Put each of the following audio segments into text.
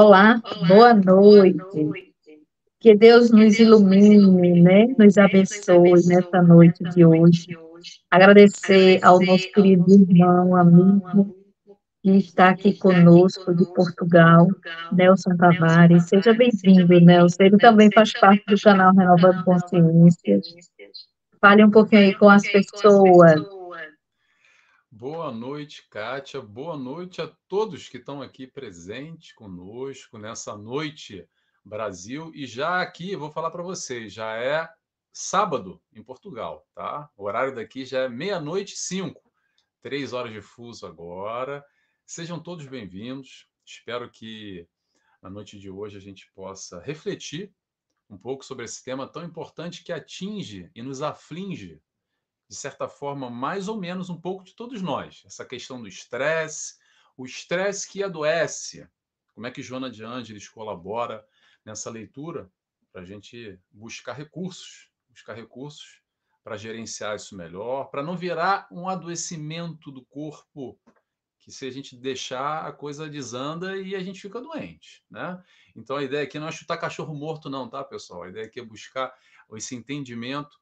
Olá, boa noite. Que Deus nos ilumine, né? Nos abençoe nessa noite de hoje. Agradecer ao nosso querido irmão, amigo, que está aqui conosco de Portugal, Nelson Tavares. Seja bem-vindo, Nelson. Ele também faz parte do canal Renovando Consciências. Fale um pouquinho aí com as pessoas. Boa noite, Kátia. Boa noite a todos que estão aqui presentes conosco nessa noite Brasil. E já aqui, vou falar para vocês, já é sábado em Portugal, tá? O horário daqui já é meia-noite e cinco. Três horas de fuso agora. Sejam todos bem-vindos. Espero que na noite de hoje a gente possa refletir um pouco sobre esse tema tão importante que atinge e nos aflige de certa forma, mais ou menos um pouco de todos nós. Essa questão do estresse, o estresse que adoece. Como é que Joana de Ângeles colabora nessa leitura para a gente buscar recursos, buscar recursos para gerenciar isso melhor, para não virar um adoecimento do corpo que se a gente deixar a coisa desanda e a gente fica doente, né? Então a ideia aqui não é chutar cachorro morto não, tá, pessoal? A ideia aqui é buscar esse entendimento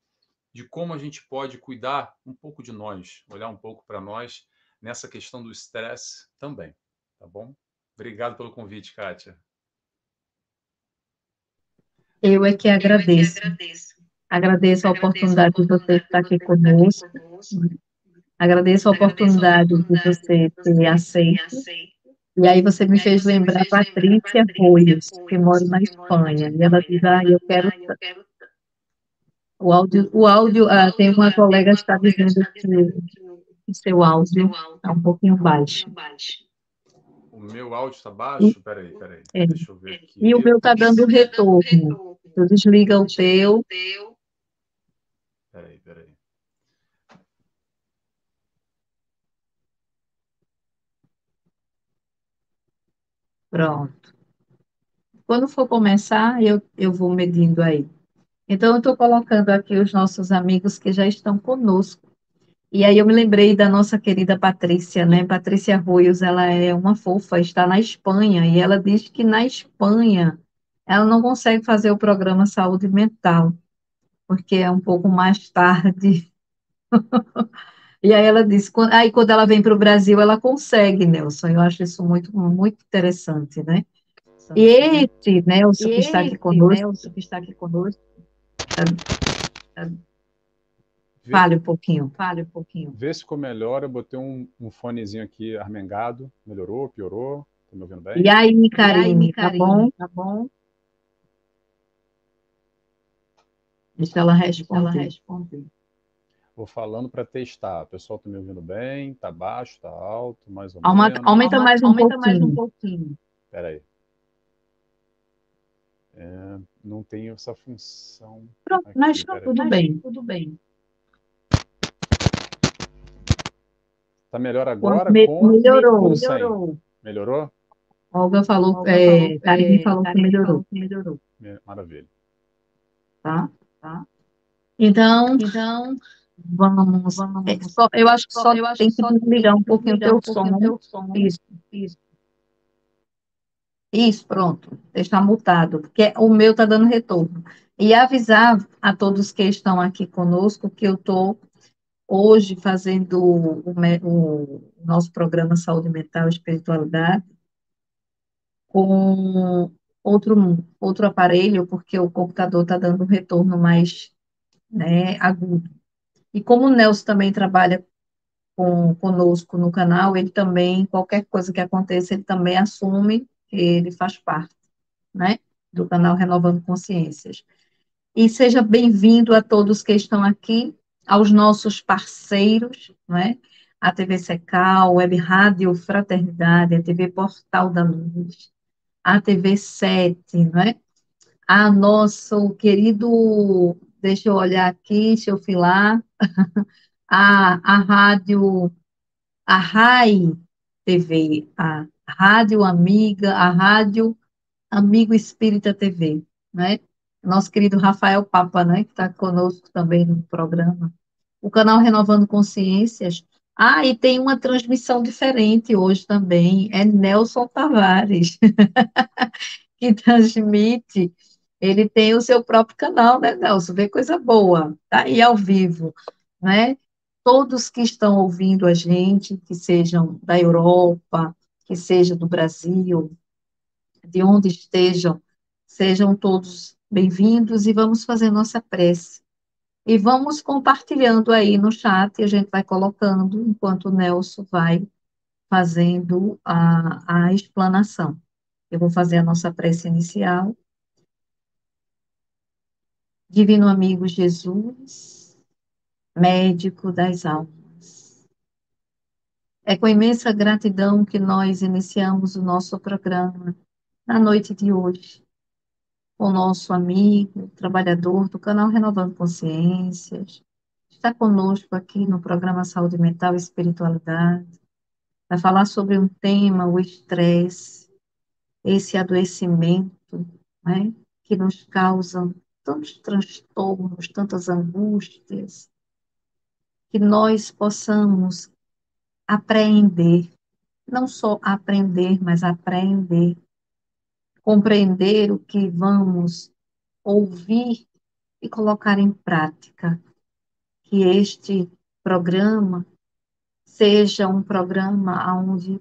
de como a gente pode cuidar um pouco de nós, olhar um pouco para nós nessa questão do estresse também, tá bom? Obrigado pelo convite, Kátia. Eu é que agradeço. Agradeço a oportunidade de você estar aqui conosco. Agradeço a oportunidade de você ter aceito. E aí você me fez lembrar a Patrícia Roios, que mora na Espanha. E ela diz, ah, eu quero o áudio, o áudio ah, tem uma colega que está dizendo que o seu áudio está um pouquinho baixo. O meu áudio está baixo? Peraí, peraí. É. Deixa eu ver aqui. E o meu está dando retorno. Tu desliga o teu. Peraí, peraí. Pronto. Quando for começar, eu, eu vou medindo aí. Então, eu estou colocando aqui os nossos amigos que já estão conosco. E aí eu me lembrei da nossa querida Patrícia, né? Patrícia Arroios, ela é uma fofa, está na Espanha, e ela diz que na Espanha ela não consegue fazer o programa Saúde Mental, porque é um pouco mais tarde. e aí ela disse, aí quando ela vem para o Brasil, ela consegue, Nelson. Eu acho isso muito, muito interessante, né? E esse Nelson que está aqui conosco, Nelson, que está aqui conosco, Fale um pouquinho, fale um pouquinho. Vê se ficou melhor. Eu botei um, um fonezinho aqui armengado. Melhorou, piorou? Tá me ouvindo bem? E aí, Karine, tá bom? Tá bom? Deixa ela responder. Ela responder. Vou falando para testar. O pessoal tá me ouvindo bem? Tá baixo, tá alto, mais ou aumenta, menos? Aumenta mais um aumenta pouquinho. Mais um pouquinho. Espera aí. É, não tenho essa função. Pronto, aqui, mas tá tudo bem, tudo bem. Está melhor agora? Me, com, melhorou, com melhorou. Melhorou? Olga falou, Olga é, Karine falou, que melhorou. melhorou. Maravilha. Tá, tá. Então, então vamos, vamos é, só, eu acho que só eu acho tem que desligar um pouquinho o teu som. Isso, isso. Isso, pronto, está mutado, porque o meu está dando retorno. E avisar a todos que estão aqui conosco que eu estou hoje fazendo o, o, nosso programa Saúde Mental e Espiritualidade com outro, outro aparelho, porque o computador está dando um retorno mais né, agudo. E como o Nelson também trabalha com, conosco no canal, ele também, qualquer coisa que aconteça, ele também assume ele faz parte, né, do canal Renovando Consciências. E seja bem-vindo a todos que estão aqui, aos nossos parceiros, né, a TV Secal, Web Rádio Fraternidade, a TV Portal da Luz, a TV 7, né, a nosso querido, deixa eu olhar aqui, deixa eu filar, a, a rádio, a RAI TV, a Rádio Amiga, a Rádio Amigo Espírita TV, né? Nosso querido Rafael Papa, né, que está conosco também no programa. O canal Renovando Consciências, Ah, e tem uma transmissão diferente hoje também, é Nelson Tavares, que transmite, ele tem o seu próprio canal, né, Nelson? Vê coisa boa, tá aí ao vivo, né? Todos que estão ouvindo a gente, que sejam da Europa, que sejam do Brasil, de onde estejam, sejam todos bem-vindos e vamos fazer nossa prece. E vamos compartilhando aí no chat, a gente vai colocando, enquanto o Nelson vai fazendo a, a explanação. Eu vou fazer a nossa prece inicial. Divino amigo Jesus, médico das almas. É com imensa gratidão que nós iniciamos o nosso programa na noite de hoje o nosso amigo, trabalhador do canal Renovando Consciências, está conosco aqui no programa Saúde Mental e Espiritualidade, vai falar sobre um tema, o estresse, esse adoecimento, né, que nos causa tantos transtornos, tantas angústias, que nós possamos apreender, não só aprender, mas aprender compreender o que vamos ouvir e colocar em prática. Que este programa seja um programa onde,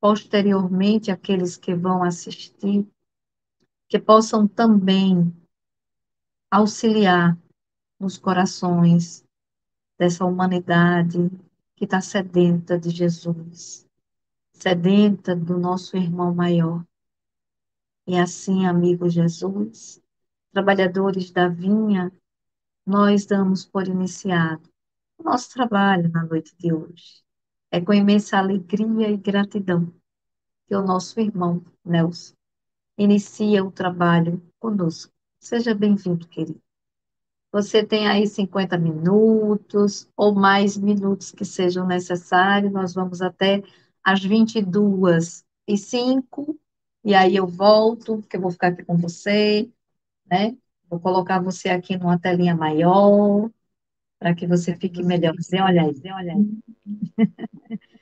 posteriormente, aqueles que vão assistir, que possam também auxiliar nos corações dessa humanidade que está sedenta de Jesus, sedenta do nosso irmão maior, e assim, amigo Jesus, trabalhadores da vinha, nós damos por iniciado o nosso trabalho na noite de hoje. É com imensa alegria e gratidão que o nosso irmão Nelson inicia o trabalho conosco. Seja bem-vindo, querido. Você tem aí 50 minutos ou mais minutos que sejam necessários. Nós vamos até às 22 e 5 e aí eu volto, porque eu vou ficar aqui com você, né? Vou colocar você aqui numa telinha maior, para que você fique melhor. Você olha aí, olha aí.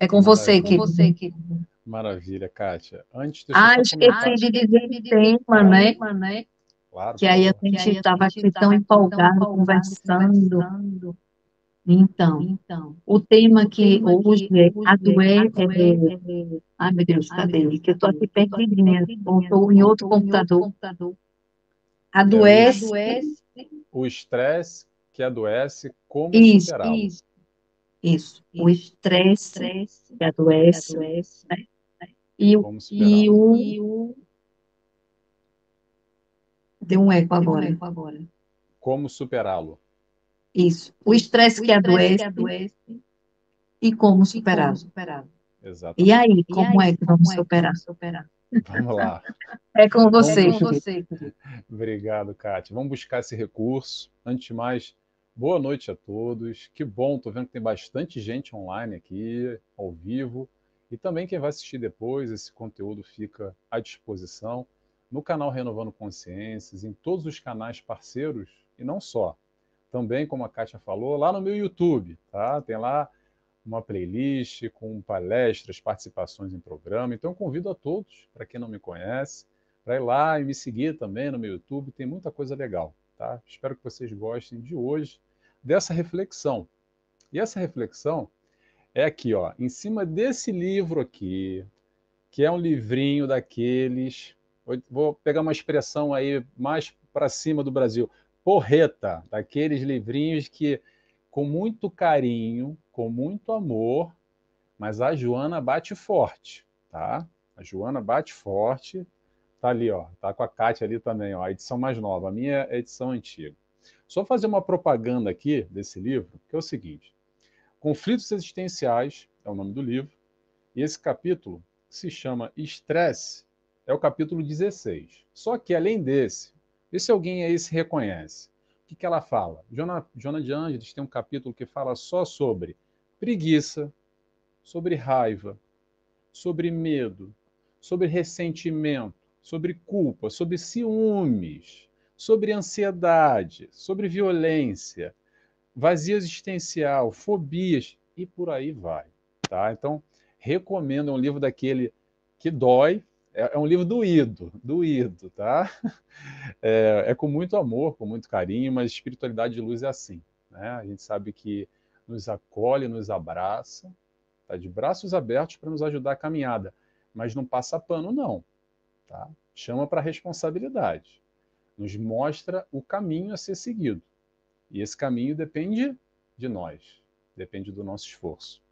É com você, que você, querido. Maravilha, Kátia. Antes, ah, esqueci de dizer o tema, né? né? Claro, que aí a gente estava aqui tão empolgado, conversando. conversando. Então, então, o tema que tema hoje que é adoece. É, é, ai, meu Deus, cadê? Que eu estou aqui perdidinha, estou em outro computador. Adoece. O estresse que adoece, como isso, superá-lo. Isso, isso. O estresse que adoece. Né? E, o, e, o, e o. Deu um eco agora. Um eco agora. Como superá-lo? Isso. O estresse que, adoece, que adoece e como superá-lo. Superá e aí, como e aí, é que vamos é superar? superar? Vamos lá. É com você. É com você. Obrigado, Kátia. Vamos buscar esse recurso. Antes de mais, boa noite a todos. Que bom, estou vendo que tem bastante gente online aqui, ao vivo. E também quem vai assistir depois, esse conteúdo fica à disposição no canal Renovando Consciências, em todos os canais parceiros, e não só também, como a Kátia falou, lá no meu YouTube, tá? Tem lá uma playlist com palestras, participações em programa. Então, convido a todos, para quem não me conhece, para ir lá e me seguir também no meu YouTube. Tem muita coisa legal, tá? Espero que vocês gostem de hoje dessa reflexão. E essa reflexão é aqui, ó, em cima desse livro aqui, que é um livrinho daqueles. Vou pegar uma expressão aí mais para cima do Brasil. Porreta, daqueles livrinhos que, com muito carinho, com muito amor, mas a Joana bate forte, tá? A Joana bate forte, tá ali, ó, tá com a Kátia ali também, ó, a edição mais nova, a minha é edição antiga. Só fazer uma propaganda aqui desse livro, que é o seguinte: Conflitos Existenciais é o nome do livro, e esse capítulo se chama Estresse, é o capítulo 16. Só que além desse, Vê se alguém aí se reconhece. O que, que ela fala? Jona, Jona de Ângeles tem um capítulo que fala só sobre preguiça, sobre raiva, sobre medo, sobre ressentimento, sobre culpa, sobre ciúmes, sobre ansiedade, sobre violência, vazio existencial, fobias e por aí vai, tá? Então, recomendo um livro daquele que dói, é, é um livro doído, doído, tá? É, é, com muito amor, com muito carinho, mas espiritualidade de luz é assim, né? A gente sabe que nos acolhe, nos abraça, tá de braços abertos para nos ajudar a caminhada, mas não passa pano não, tá? Chama para responsabilidade, nos mostra o caminho a ser seguido. E esse caminho depende de nós, depende do nosso esforço.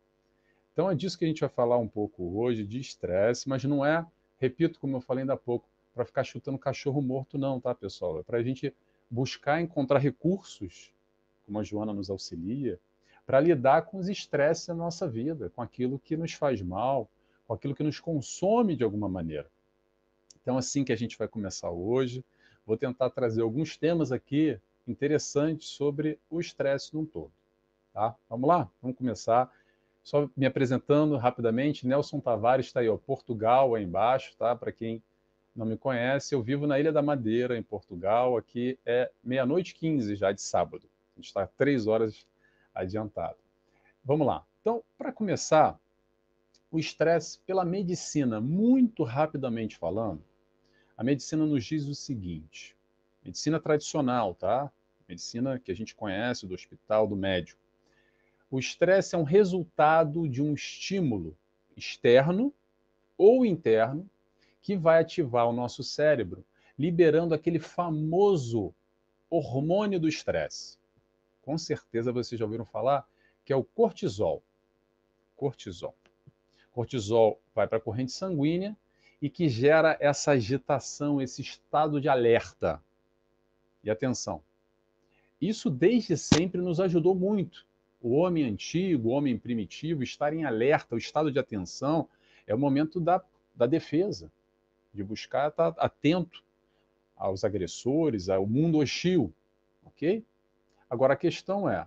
Então é disso que a gente vai falar um pouco hoje, de estresse, mas não é, repito, como eu falei ainda há pouco, para ficar chutando cachorro morto, não, tá, pessoal? É para a gente buscar encontrar recursos, como a Joana nos auxilia, para lidar com os estresses da nossa vida, com aquilo que nos faz mal, com aquilo que nos consome de alguma maneira. Então, assim que a gente vai começar hoje, vou tentar trazer alguns temas aqui interessantes sobre o estresse num todo. Tá? Vamos lá? Vamos começar. Só me apresentando rapidamente, Nelson Tavares está aí, ó, Portugal, aí embaixo, tá? Para quem não me conhece, eu vivo na Ilha da Madeira, em Portugal. Aqui é meia-noite 15 já de sábado. A gente está três horas adiantado. Vamos lá. Então, para começar, o estresse pela medicina, muito rapidamente falando, a medicina nos diz o seguinte: medicina tradicional, tá? Medicina que a gente conhece do hospital, do médico. O estresse é um resultado de um estímulo externo ou interno que vai ativar o nosso cérebro, liberando aquele famoso hormônio do estresse. Com certeza vocês já ouviram falar que é o cortisol. Cortisol. Cortisol vai para a corrente sanguínea e que gera essa agitação, esse estado de alerta. E atenção, isso desde sempre nos ajudou muito. O homem antigo, o homem primitivo, estar em alerta, o estado de atenção, é o momento da, da defesa, de buscar estar atento aos agressores, ao mundo hostil, ok? Agora a questão é,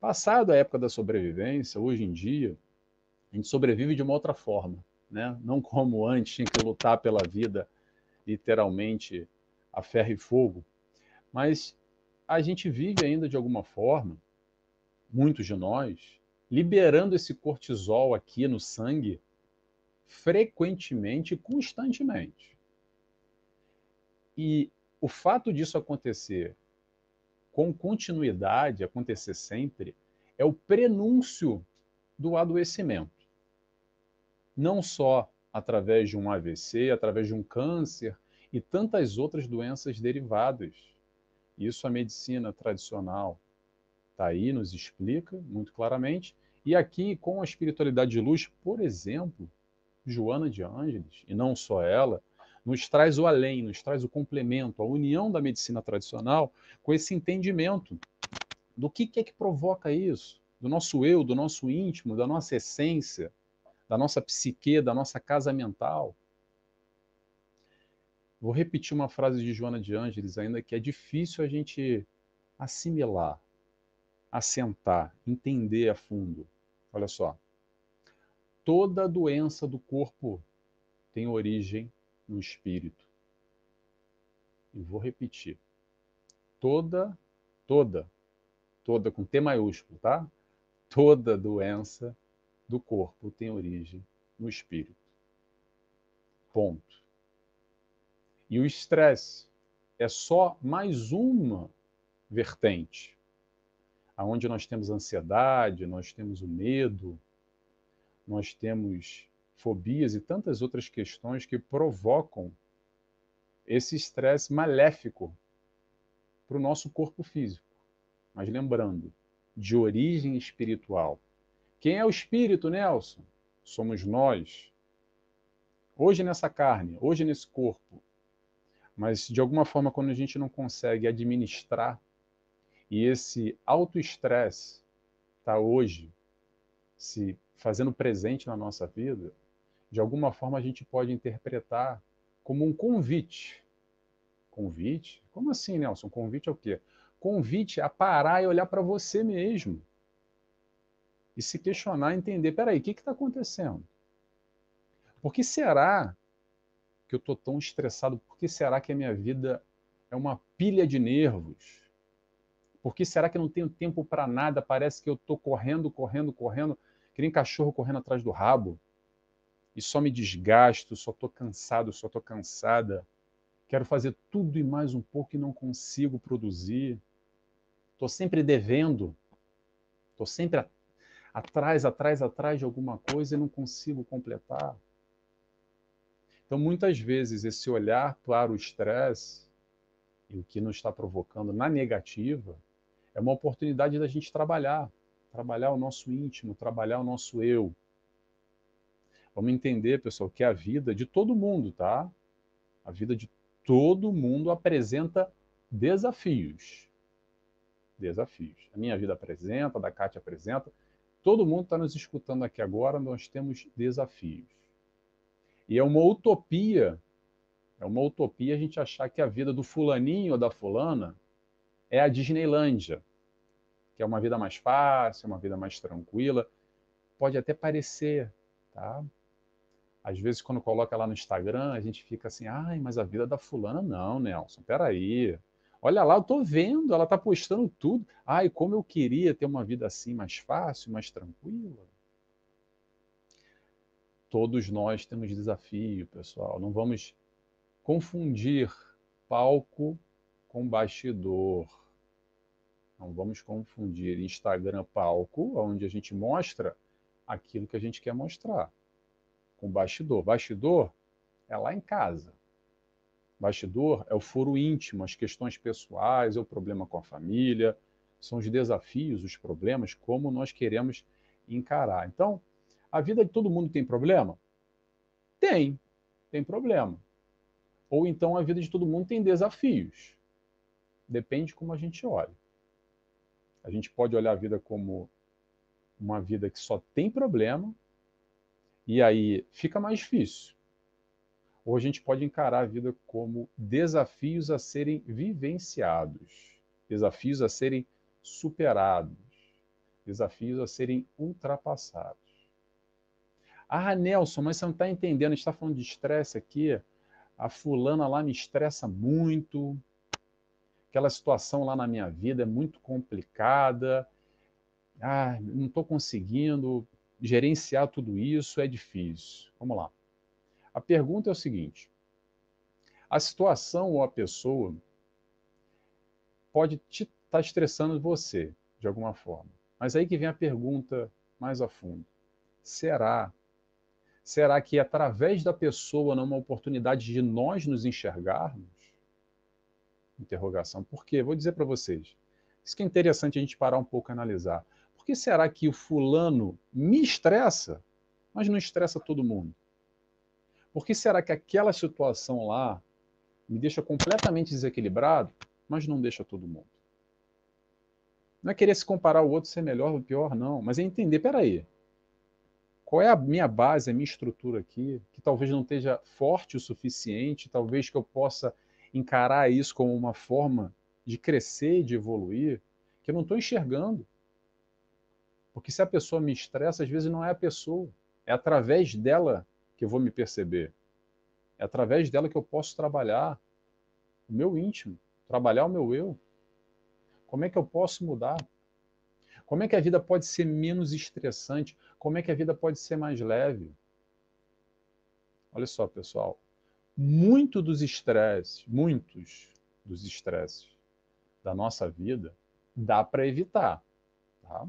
passado a época da sobrevivência, hoje em dia, a gente sobrevive de uma outra forma né? não como antes, tinha que lutar pela vida, literalmente, a ferro e fogo. Mas a gente vive ainda de alguma forma, muitos de nós, liberando esse cortisol aqui no sangue frequentemente constantemente. E o fato disso acontecer com continuidade, acontecer sempre, é o prenúncio do adoecimento não só através de um AVC, através de um câncer e tantas outras doenças derivadas. Isso a medicina tradicional está aí, nos explica muito claramente. E aqui, com a espiritualidade de luz, por exemplo, Joana de Ângeles, e não só ela, nos traz o além, nos traz o complemento, a união da medicina tradicional com esse entendimento do que, que é que provoca isso, do nosso eu, do nosso íntimo, da nossa essência, da nossa psique, da nossa casa mental. Vou repetir uma frase de Joana de Ângeles ainda que é difícil a gente assimilar, assentar, entender a fundo. Olha só. Toda doença do corpo tem origem no espírito. E vou repetir. Toda, toda, toda com T maiúsculo, tá? Toda doença do corpo tem origem no espírito. Ponto. E o estresse é só mais uma vertente, aonde nós temos ansiedade, nós temos o medo, nós temos fobias e tantas outras questões que provocam esse estresse maléfico para o nosso corpo físico. Mas lembrando, de origem espiritual. Quem é o espírito, Nelson? Somos nós. Hoje nessa carne, hoje nesse corpo. Mas de alguma forma, quando a gente não consegue administrar e esse autoestresse está hoje se fazendo presente na nossa vida, de alguma forma a gente pode interpretar como um convite. Convite? Como assim, Nelson? Convite é o quê? Convite a parar e olhar para você mesmo e se questionar, entender, peraí, o que está acontecendo? Por que será que eu estou tão estressado? Por que será que a minha vida é uma pilha de nervos? Por que será que eu não tenho tempo para nada? Parece que eu estou correndo, correndo, correndo, que nem cachorro correndo atrás do rabo. E só me desgasto, só estou cansado, só estou cansada. Quero fazer tudo e mais um pouco e não consigo produzir. Estou sempre devendo. Estou sempre atrás, atrás, atrás de alguma coisa e não consigo completar. Então, muitas vezes, esse olhar para o estresse e o que nos está provocando na negativa é uma oportunidade da gente trabalhar, trabalhar o nosso íntimo, trabalhar o nosso eu. Vamos entender, pessoal, que a vida de todo mundo, tá? A vida de todo mundo apresenta desafios. Desafios. A minha vida apresenta, a da Kátia apresenta. Todo mundo está nos escutando aqui agora, nós temos desafios. E é uma utopia, é uma utopia a gente achar que a vida do fulaninho ou da fulana é a Disneylândia, que é uma vida mais fácil, uma vida mais tranquila. Pode até parecer, tá? Às vezes, quando coloca lá no Instagram, a gente fica assim, ai, mas a vida da fulana não, Nelson, peraí. Olha lá, eu tô vendo, ela tá postando tudo. Ai, como eu queria ter uma vida assim, mais fácil, mais tranquila. Todos nós temos desafio, pessoal. Não vamos confundir palco com bastidor. Não vamos confundir Instagram palco, onde a gente mostra aquilo que a gente quer mostrar, com bastidor. Bastidor é lá em casa. Bastidor é o foro íntimo, as questões pessoais, é o problema com a família, são os desafios, os problemas, como nós queremos encarar. Então, a vida de todo mundo tem problema? Tem, tem problema. Ou então a vida de todo mundo tem desafios. Depende de como a gente olha. A gente pode olhar a vida como uma vida que só tem problema, e aí fica mais difícil. Ou a gente pode encarar a vida como desafios a serem vivenciados, desafios a serem superados, desafios a serem ultrapassados. Ah, Nelson, mas você não está entendendo, a gente está falando de estresse aqui. A fulana lá me estressa muito, aquela situação lá na minha vida é muito complicada, ah, não estou conseguindo gerenciar tudo isso, é difícil. Vamos lá. A pergunta é o seguinte: a situação ou a pessoa pode estar tá estressando você de alguma forma. Mas aí que vem a pergunta mais a fundo: será? Será que através da pessoa não é uma oportunidade de nós nos enxergarmos? Interrogação. Por quê? Vou dizer para vocês. Isso que é interessante a gente parar um pouco e analisar. Por que será que o fulano me estressa, mas não estressa todo mundo? Por que será que aquela situação lá me deixa completamente desequilibrado, mas não deixa todo mundo? Não é querer se comparar o outro ser melhor ou pior, não, mas é entender, peraí, qual é a minha base, a minha estrutura aqui, que talvez não esteja forte o suficiente, talvez que eu possa encarar isso como uma forma de crescer, de evoluir, que eu não estou enxergando. Porque se a pessoa me estressa, às vezes não é a pessoa, é através dela que eu vou me perceber. É através dela que eu posso trabalhar o meu íntimo, trabalhar o meu eu. Como é que eu posso mudar? Como é que a vida pode ser menos estressante? Como é que a vida pode ser mais leve? Olha só, pessoal muito dos estresses, muitos dos estresses da nossa vida, dá para evitar. Tá?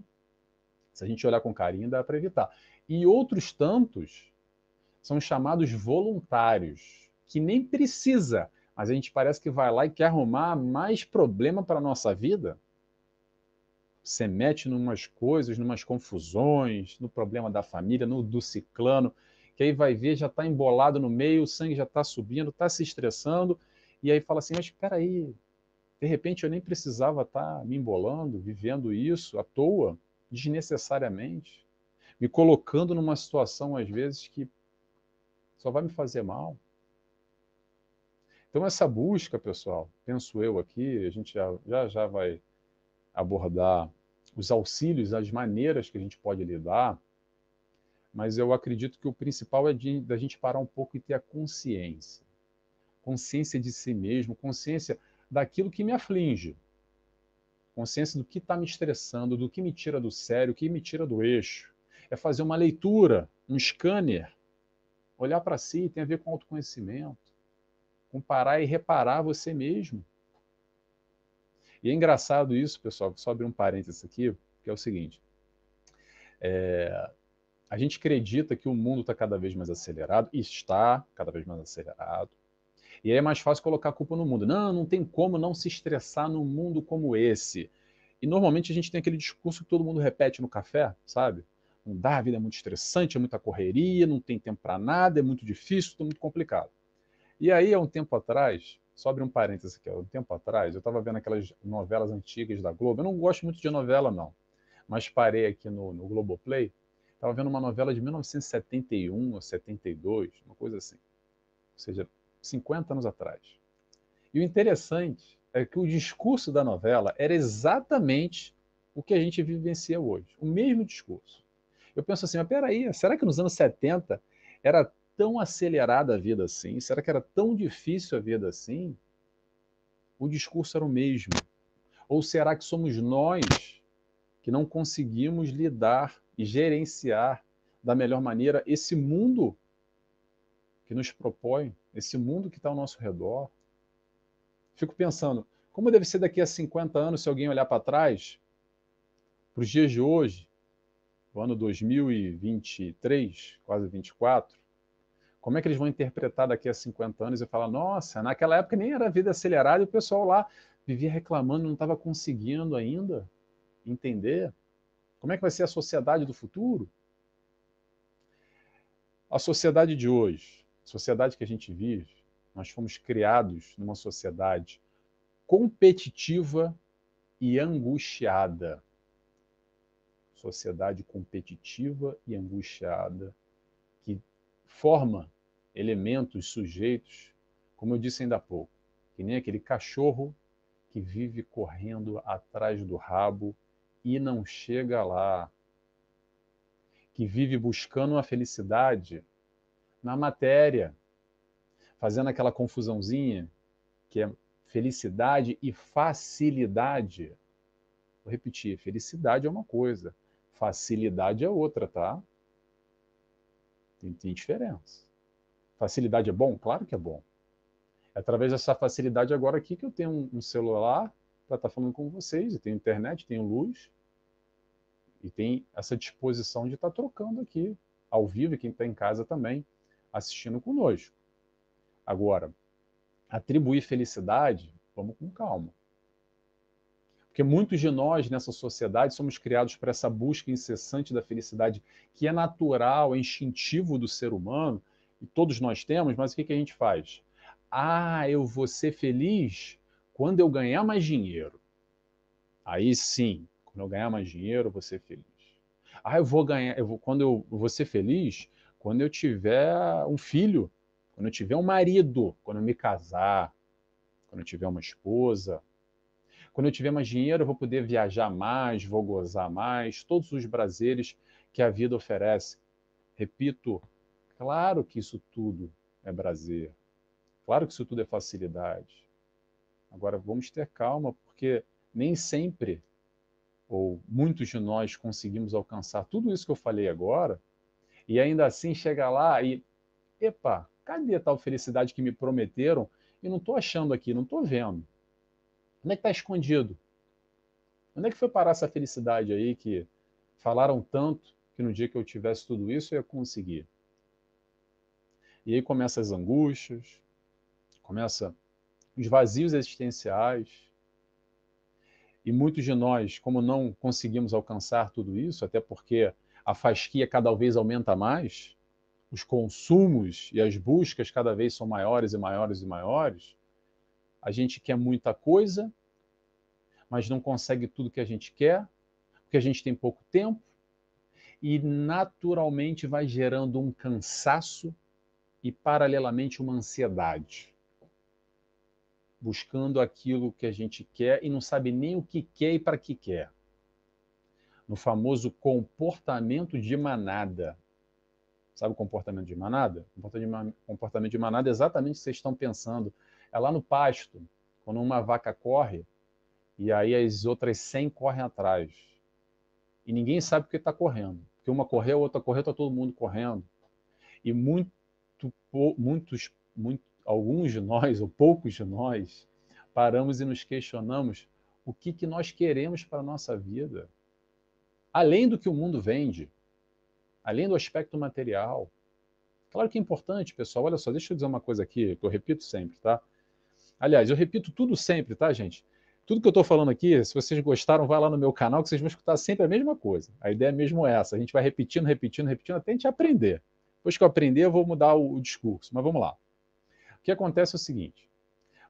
Se a gente olhar com carinho, dá para evitar. E outros tantos são chamados voluntários, que nem precisa, mas a gente parece que vai lá e quer arrumar mais problema para a nossa vida. Você mete numas coisas, numas confusões, no problema da família, no do ciclano, que aí vai ver, já está embolado no meio, o sangue já está subindo, está se estressando, e aí fala assim, mas espera aí, de repente eu nem precisava estar tá me embolando, vivendo isso à toa, desnecessariamente, me colocando numa situação, às vezes, que só vai me fazer mal. Então, essa busca, pessoal, penso eu aqui, a gente já, já, já vai abordar os auxílios, as maneiras que a gente pode lidar mas eu acredito que o principal é de, da gente parar um pouco e ter a consciência. Consciência de si mesmo, consciência daquilo que me aflige. consciência do que está me estressando, do que me tira do sério, o que me tira do eixo. É fazer uma leitura, um scanner, olhar para si, tem a ver com autoconhecimento, comparar e reparar você mesmo. E é engraçado isso, pessoal, só abrir um parênteses aqui, que é o seguinte. É, a gente acredita que o mundo está cada vez mais acelerado, e está cada vez mais acelerado. E aí é mais fácil colocar a culpa no mundo. Não, não tem como não se estressar num mundo como esse. E normalmente a gente tem aquele discurso que todo mundo repete no café, sabe? Não dá, a vida é muito estressante, é muita correria, não tem tempo para nada, é muito difícil, tudo muito complicado. E aí, há um tempo atrás, só abrir um parênteses aqui, há um tempo atrás, eu estava vendo aquelas novelas antigas da Globo. Eu não gosto muito de novela, não, mas parei aqui no, no Globoplay, estava vendo uma novela de 1971 ou 72, uma coisa assim. Ou seja, 50 anos atrás. E o interessante é que o discurso da novela era exatamente o que a gente vivencia hoje, o mesmo discurso. Eu penso assim, mas peraí, será que nos anos 70 era tão acelerada a vida assim? Será que era tão difícil a vida assim? O discurso era o mesmo. Ou será que somos nós que não conseguimos lidar e gerenciar da melhor maneira esse mundo que nos propõe, esse mundo que está ao nosso redor? Fico pensando, como deve ser daqui a 50 anos se alguém olhar para trás, para os dias de hoje, o ano 2023, quase 24, como é que eles vão interpretar daqui a 50 anos e falar, nossa, naquela época nem era vida acelerada e o pessoal lá vivia reclamando, não estava conseguindo ainda entender? Como é que vai ser a sociedade do futuro? A sociedade de hoje, a sociedade que a gente vive, nós fomos criados numa sociedade competitiva e angustiada. Sociedade competitiva e angustiada forma elementos, sujeitos, como eu disse ainda há pouco, que nem aquele cachorro que vive correndo atrás do rabo e não chega lá, que vive buscando a felicidade na matéria, fazendo aquela confusãozinha que é felicidade e facilidade. Vou repetir, felicidade é uma coisa, facilidade é outra, tá? Tem, tem diferença. Facilidade é bom? Claro que é bom. É através dessa facilidade agora aqui que eu tenho um, um celular para estar falando com vocês, e tenho internet, tenho luz, e tem essa disposição de estar tá trocando aqui, ao vivo, e quem está em casa também, assistindo conosco. Agora, atribuir felicidade, vamos com calma. Porque muitos de nós nessa sociedade somos criados para essa busca incessante da felicidade, que é natural, é instintivo do ser humano, e todos nós temos, mas o que, que a gente faz? Ah, eu vou ser feliz quando eu ganhar mais dinheiro. Aí sim, quando eu ganhar mais dinheiro, eu vou ser feliz. Ah, eu vou ganhar, eu vou, quando eu, vou ser feliz quando eu tiver um filho, quando eu tiver um marido, quando eu me casar, quando eu tiver uma esposa, quando eu tiver mais dinheiro, eu vou poder viajar mais, vou gozar mais, todos os prazeres que a vida oferece. Repito, claro que isso tudo é prazer. Claro que isso tudo é facilidade. Agora vamos ter calma, porque nem sempre, ou muitos de nós conseguimos alcançar tudo isso que eu falei agora, e ainda assim chega lá e, epa, cadê a tal felicidade que me prometeram? E não estou achando aqui, não estou vendo. Onde é que está escondido? Onde é que foi parar essa felicidade aí que falaram tanto que no dia que eu tivesse tudo isso eu ia conseguir? E aí começa as angústias, começa os vazios existenciais. E muitos de nós, como não conseguimos alcançar tudo isso, até porque a fasquia cada vez aumenta mais, os consumos e as buscas cada vez são maiores e maiores e maiores, a gente quer muita coisa, mas não consegue tudo que a gente quer, porque a gente tem pouco tempo, e naturalmente vai gerando um cansaço e, paralelamente, uma ansiedade. Buscando aquilo que a gente quer e não sabe nem o que quer e para que quer. No famoso comportamento de manada. Sabe o comportamento de manada? Comportamento de manada é exatamente o que vocês estão pensando é lá no pasto, quando uma vaca corre E aí as outras 100 correm atrás. E ninguém sabe porque está correndo. Porque uma correu, a outra correu, está todo mundo correndo. E muito, muitos, muito, alguns de nós, ou poucos de nós, paramos e nos questionamos o que, que nós queremos para a nossa vida. Além do que o mundo vende, além do aspecto material. Claro que é importante, pessoal. Olha só, deixa eu dizer uma coisa aqui, que eu repito sempre, tá? Aliás, eu repito tudo sempre, tá, gente? Tudo que eu estou falando aqui, se vocês gostaram, vai lá no meu canal que vocês vão escutar sempre a mesma coisa. A ideia é mesmo essa. A gente vai repetindo, repetindo, repetindo até a gente aprender. Depois que eu aprender, eu vou mudar o, o discurso. Mas vamos lá. O que acontece é o seguinte: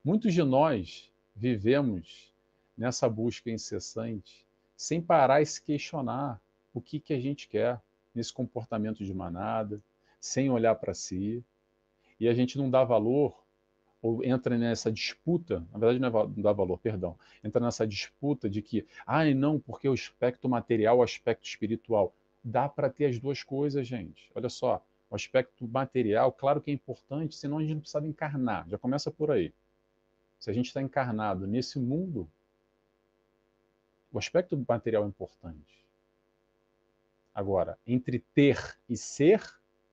muitos de nós vivemos nessa busca incessante sem parar e se questionar o que, que a gente quer nesse comportamento de manada, sem olhar para si. E a gente não dá valor ou entra nessa disputa, na verdade não, é, dá valor, perdão, entra nessa disputa de que, ah, não, porque o aspecto material, o aspecto espiritual. Dá para ter as duas coisas, gente. Olha só, o aspecto material, claro que é importante, senão a gente não precisa encarnar. Já começa por aí. Se a gente está encarnado nesse mundo, o aspecto material é importante. Agora, entre ter e ser,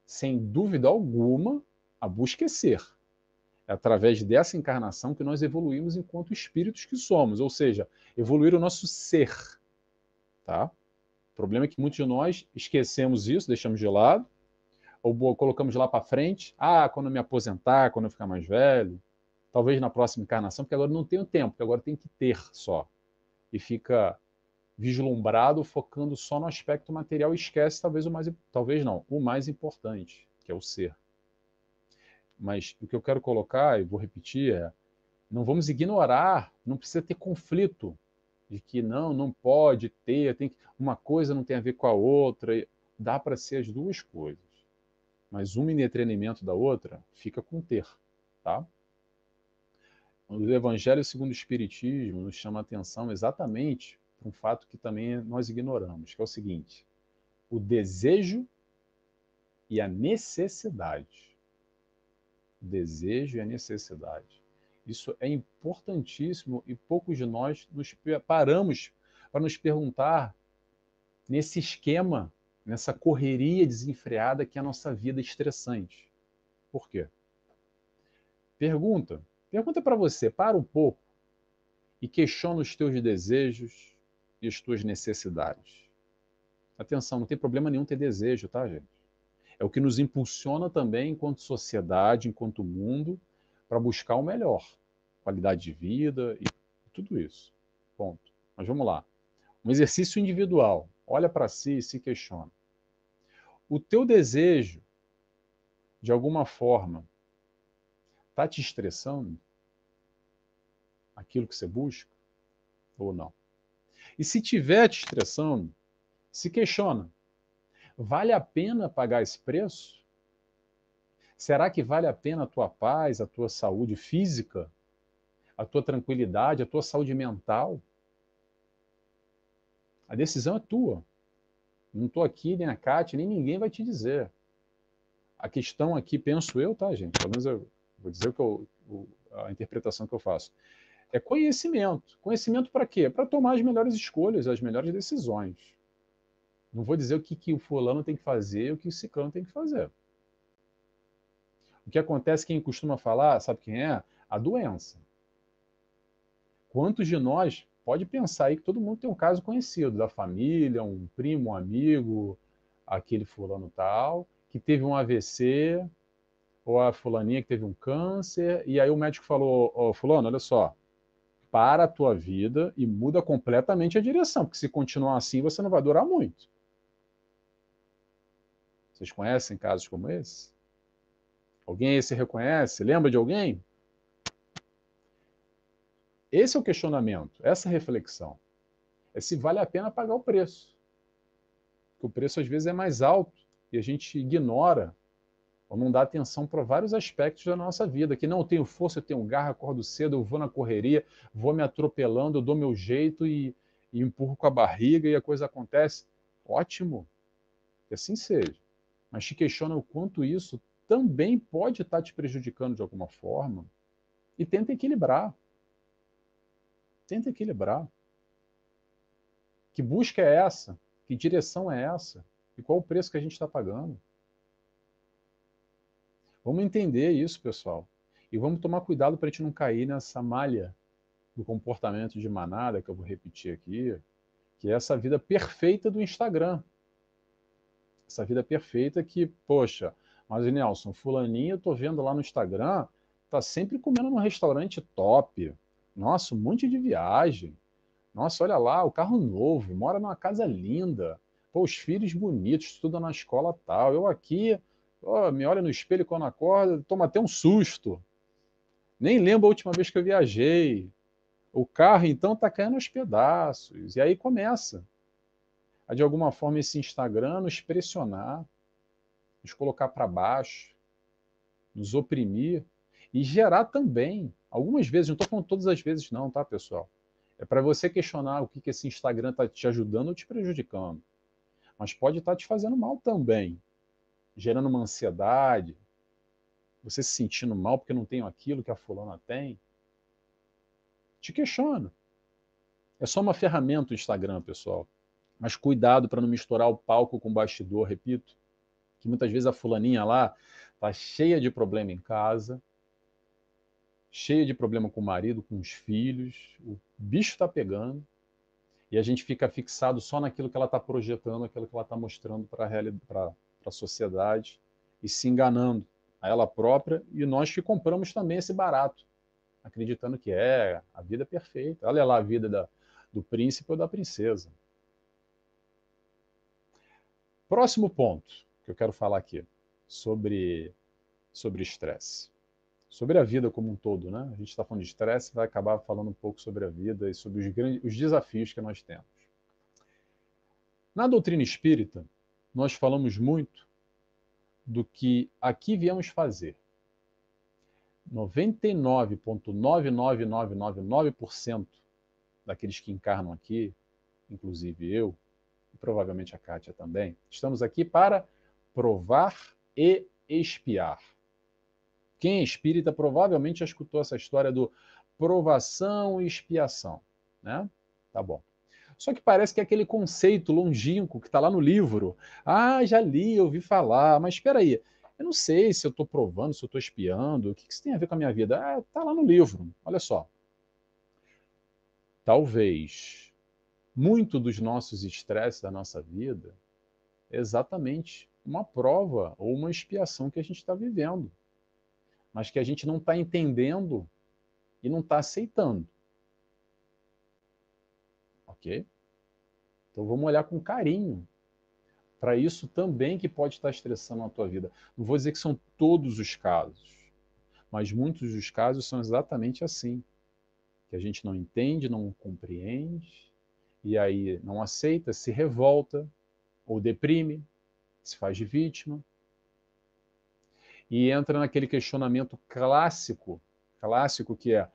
sem dúvida alguma, a busca é ser. É através dessa encarnação que nós evoluímos enquanto espíritos que somos, ou seja, evoluir o nosso ser. Tá? O problema é que muitos de nós esquecemos isso, deixamos de lado, ou colocamos lá para frente. Ah, quando eu me aposentar, quando eu ficar mais velho, talvez na próxima encarnação, porque agora não tenho tempo, porque agora tem que ter só. E fica vislumbrado, focando só no aspecto material e esquece talvez o mais, talvez não, o mais importante, que é o ser. Mas o que eu quero colocar, e vou repetir, é: não vamos ignorar, não precisa ter conflito de que não, não pode ter, tem que, uma coisa não tem a ver com a outra. Dá para ser as duas coisas. Mas uma em detrimento da outra fica com ter, tá? O Evangelho segundo o Espiritismo nos chama a atenção exatamente para um fato que também nós ignoramos, que é o seguinte: o desejo e a necessidade o desejo e a necessidade. Isso é importantíssimo e poucos de nós nos paramos para nos perguntar nesse esquema, nessa correria desenfreada que é a nossa vida estressante. Por quê? Pergunta. Pergunta para você, para um pouco e questiona os teus desejos e as tuas necessidades. Atenção, não tem problema nenhum ter desejo, tá, gente? é o que nos impulsiona também, enquanto sociedade, enquanto mundo, para buscar o melhor, qualidade de vida e tudo isso. Ponto. Mas vamos lá. Um exercício individual. Olha para si e se questiona. O teu desejo, de alguma forma, está te estressando? Aquilo que você busca? Ou não? E se tiver te estressando, se questiona. Vale a pena pagar esse preço? Será que vale a pena a tua paz, a tua saúde física, a tua tranquilidade, a tua saúde mental? A decisão é tua. Não estou aqui, nem a Kátia, nem ninguém vai te dizer. A questão aqui, penso eu, tá, gente? Pelo menos eu vou dizer o que eu, a interpretação que eu faço. É conhecimento. Conhecimento para quê? Para tomar as melhores escolhas, as melhores decisões. Não vou dizer o que, que o fulano tem que fazer o que o ciclano tem que fazer. O que acontece, quem costuma falar, sabe quem é? A doença. Quantos de nós, pode pensar aí que todo mundo tem um caso conhecido, da família, um primo, um amigo, aquele fulano tal, que teve um AVC, ou a fulaninha que teve um câncer, e aí o médico falou, oh, fulano, olha só, para a tua vida e muda completamente a direção, porque se continuar assim, você não vai durar muito. Vocês conhecem casos como esse? Alguém aí se reconhece? Lembra de alguém? Esse é o questionamento, essa reflexão. É se vale a pena pagar o preço. Porque o preço às vezes é mais alto e a gente ignora ou não dá atenção para vários aspectos da nossa vida. Que não, eu tenho força, eu tenho garra, acordo cedo, eu vou na correria, vou me atropelando, eu dou meu jeito e, e empurro com a barriga e a coisa acontece. Ótimo, que assim seja mas te questiona o quanto isso também pode estar te prejudicando de alguma forma e tenta equilibrar. Tenta equilibrar. Que busca é essa? Que direção é essa? E qual o preço que a gente está pagando? Vamos entender isso, pessoal. E vamos tomar cuidado para a gente não cair nessa malha do comportamento de manada, que eu vou repetir aqui, que é essa vida perfeita do Instagram. Essa vida perfeita que, poxa, mas Nelson, fulaninho, eu tô vendo lá no Instagram, tá sempre comendo num restaurante top. Nossa, um monte de viagem. Nossa, olha lá, o carro novo, mora numa casa linda. Pô, os filhos bonitos, estuda na escola tal. Eu aqui, ó, me olho no espelho quando acorda, toma até um susto. Nem lembro a última vez que eu viajei. O carro, então, está caindo aos pedaços. E aí começa a, de alguma forma, esse Instagram nos pressionar, nos colocar para baixo, nos oprimir e gerar também, algumas vezes, não estou falando todas as vezes, não, tá, pessoal? É para você questionar o que, que esse Instagram está te ajudando ou te prejudicando. Mas pode estar tá te fazendo mal também, gerando uma ansiedade, você se sentindo mal porque não tem aquilo que a fulana tem. Te questiona. É só uma ferramenta o Instagram, pessoal. Mas cuidado para não misturar o palco com o bastidor, repito. Que muitas vezes a fulaninha lá tá cheia de problema em casa, cheia de problema com o marido, com os filhos, o bicho está pegando, e a gente fica fixado só naquilo que ela está projetando, aquilo que ela está mostrando para a sociedade, e se enganando a ela própria, e nós que compramos também esse barato acreditando que é a vida é perfeita. Olha lá a vida da, do príncipe ou da princesa. Próximo ponto que eu quero falar aqui sobre sobre estresse, sobre a vida como um todo, né? A gente está falando de estresse, vai acabar falando um pouco sobre a vida e sobre os grandes os desafios que nós temos. Na doutrina espírita, nós falamos muito do que aqui viemos fazer, 99,99999% daqueles que encarnam aqui, inclusive eu, e provavelmente a Kátia também, estamos aqui para provar e expiar. Quem é espírita provavelmente já escutou essa história do provação e expiação, né? Tá bom. Só que parece que é aquele conceito longínquo que está lá no livro. Ah, já li, ouvi falar, mas espera aí, eu não sei se eu estou provando, se eu estou espiando, o que isso tem a ver com a minha vida? Ah, está lá no livro, olha só. Talvez muito dos nossos estresses da nossa vida é exatamente uma prova ou uma expiação que a gente está vivendo, mas que a gente não está entendendo e não está aceitando. Ok? Então vamos olhar com carinho para isso também que pode estar estressando a tua vida. Não vou dizer que são todos os casos, mas muitos dos casos são exatamente assim. Que a gente não entende, não compreende, e aí não aceita, se revolta, ou deprime, se faz de vítima. E entra naquele questionamento clássico, clássico que é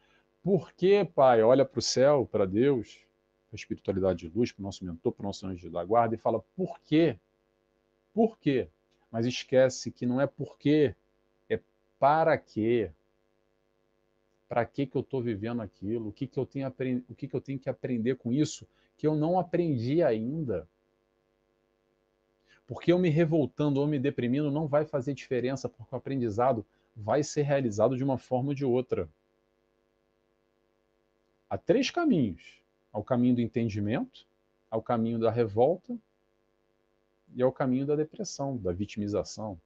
por que, pai, olha para o céu, para Deus, para a espiritualidade de luz, para o nosso mentor, para o nosso anjo da guarda, e fala por que por quê, mas esquece que não é porque, é para quê. Para que, que eu estou vivendo aquilo? O que, que, eu tenho o que, que eu tenho que aprender com isso que eu não aprendi ainda? Porque eu me revoltando ou me deprimindo não vai fazer diferença, porque o aprendizado vai ser realizado de uma forma ou de outra. Há três caminhos: ao caminho do entendimento, ao caminho da revolta e é o caminho da depressão, da vitimização,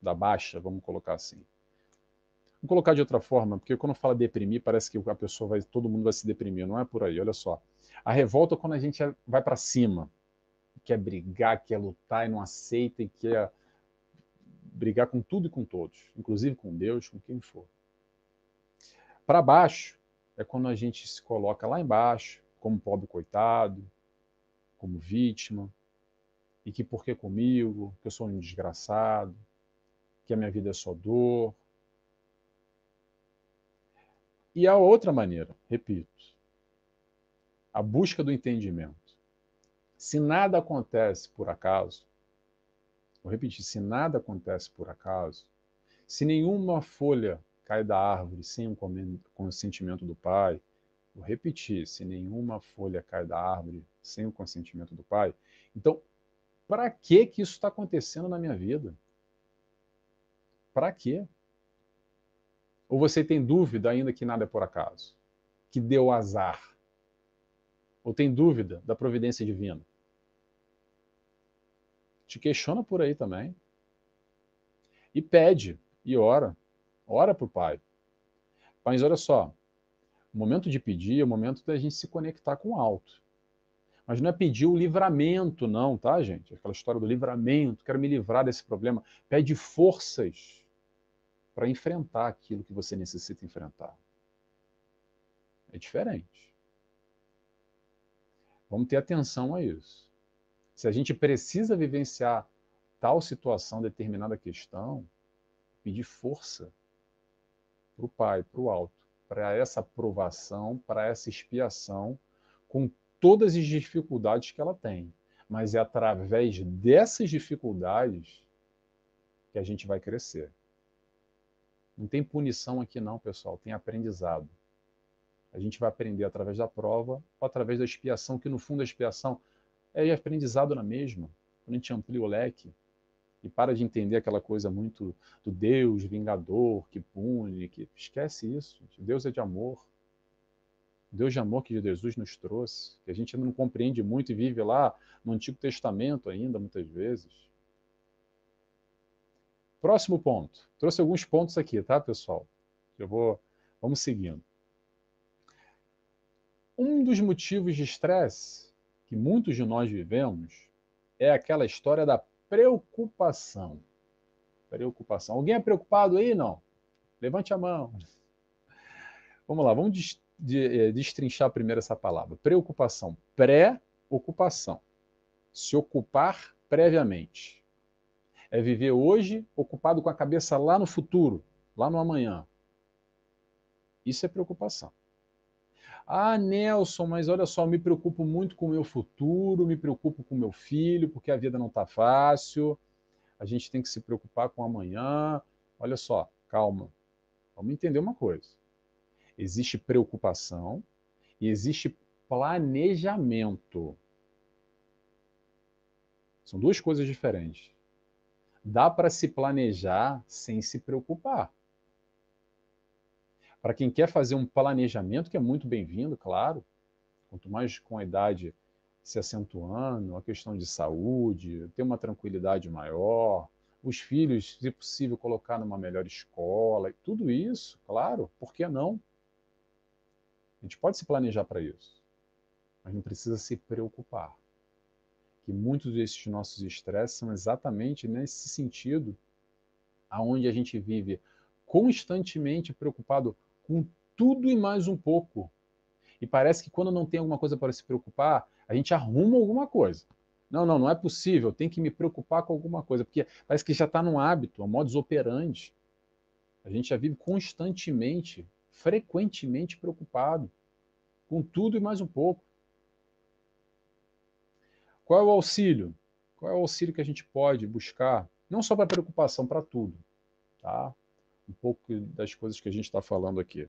da baixa, vamos colocar assim. Vamos colocar de outra forma, porque quando fala deprimir, parece que a pessoa vai, todo mundo vai se deprimir, não é por aí, olha só. A revolta é quando a gente vai para cima, quer brigar, quer lutar e não aceita e quer brigar com tudo e com todos, inclusive com Deus, com quem for. Para baixo é quando a gente se coloca lá embaixo, como pobre coitado, como vítima, e que por que comigo, que eu sou um desgraçado, que a minha vida é só dor. E a outra maneira, repito, a busca do entendimento. Se nada acontece por acaso, vou repetir, se nada acontece por acaso, se nenhuma folha cai da árvore sem o consentimento do pai, Vou repetir: se nenhuma folha cai da árvore sem o consentimento do pai. Então, para que que isso está acontecendo na minha vida? Para quê? Ou você tem dúvida ainda que nada é por acaso? Que deu azar? Ou tem dúvida da providência divina? Te questiona por aí também. E pede, e ora. Ora para o Pai. Mas olha só, o momento de pedir é o momento da gente se conectar com o alto. Mas não é pedir o livramento, não, tá, gente? Aquela história do livramento, quero me livrar desse problema. Pede forças para enfrentar aquilo que você necessita enfrentar. É diferente. Vamos ter atenção a isso. Se a gente precisa vivenciar tal situação, determinada questão, pedir força para o Pai, para o alto, para essa aprovação, para essa expiação, com todas as dificuldades que ela tem. Mas é através dessas dificuldades que a gente vai crescer. Não tem punição aqui não, pessoal, tem aprendizado. A gente vai aprender através da prova ou através da expiação, que no fundo a expiação é aprendizado na mesma. Quando a gente amplia o leque e para de entender aquela coisa muito do Deus vingador que pune, que esquece isso. Deus é de amor. Deus de amor que Jesus nos trouxe, que a gente ainda não compreende muito e vive lá no Antigo Testamento ainda, muitas vezes. Próximo ponto. Trouxe alguns pontos aqui, tá, pessoal? Eu vou. Vamos seguindo. Um dos motivos de estresse que muitos de nós vivemos é aquela história da preocupação. Preocupação. Alguém é preocupado aí? Não? Levante a mão. Vamos lá, vamos eh, destrinchar primeiro essa palavra. Preocupação. Pré-ocupação. Se ocupar previamente é viver hoje ocupado com a cabeça lá no futuro, lá no amanhã. Isso é preocupação. Ah, Nelson, mas olha só, me preocupo muito com o meu futuro, me preocupo com o meu filho, porque a vida não está fácil. A gente tem que se preocupar com amanhã. Olha só, calma. Vamos entender uma coisa. Existe preocupação e existe planejamento. São duas coisas diferentes dá para se planejar sem se preocupar. Para quem quer fazer um planejamento, que é muito bem-vindo, claro, quanto mais com a idade se acentuando, a questão de saúde, ter uma tranquilidade maior, os filhos, se possível, colocar numa melhor escola, e tudo isso, claro, por que não? A gente pode se planejar para isso, mas não precisa se preocupar que muitos desses nossos estresses são exatamente nesse sentido, aonde a gente vive constantemente preocupado com tudo e mais um pouco. E parece que quando não tem alguma coisa para se preocupar, a gente arruma alguma coisa. Não, não, não é possível, tem que me preocupar com alguma coisa, porque parece que já está no hábito, a modus operandi. A gente já vive constantemente, frequentemente preocupado com tudo e mais um pouco. Qual é o auxílio? Qual é o auxílio que a gente pode buscar? Não só para preocupação, para tudo. Tá? Um pouco das coisas que a gente está falando aqui.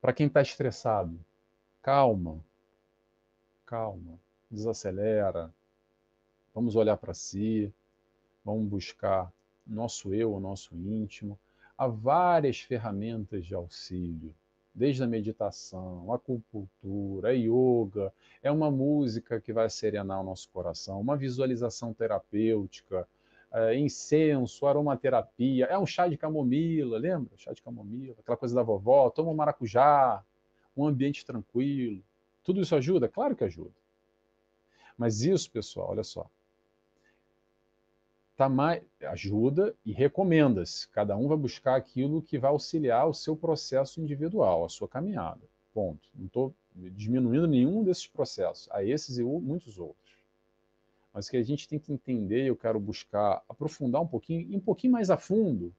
Para quem está estressado, calma. Calma. Desacelera. Vamos olhar para si. Vamos buscar nosso eu, o nosso íntimo. Há várias ferramentas de auxílio desde a meditação, a acupuntura, a yoga, é uma música que vai serenar o nosso coração, uma visualização terapêutica, é, incenso, aromaterapia, é um chá de camomila, lembra? Chá de camomila, aquela coisa da vovó, toma um maracujá, um ambiente tranquilo. Tudo isso ajuda? Claro que ajuda. Mas isso, pessoal, olha só, tá mais, ajuda e recomenda-se. Cada um vai buscar aquilo que vai auxiliar o seu processo individual, a sua caminhada. Ponto. Não estou diminuindo nenhum desses processos, a esses e muitos outros. Mas que a gente tem que entender, eu quero buscar aprofundar um pouquinho, um pouquinho mais a fundo,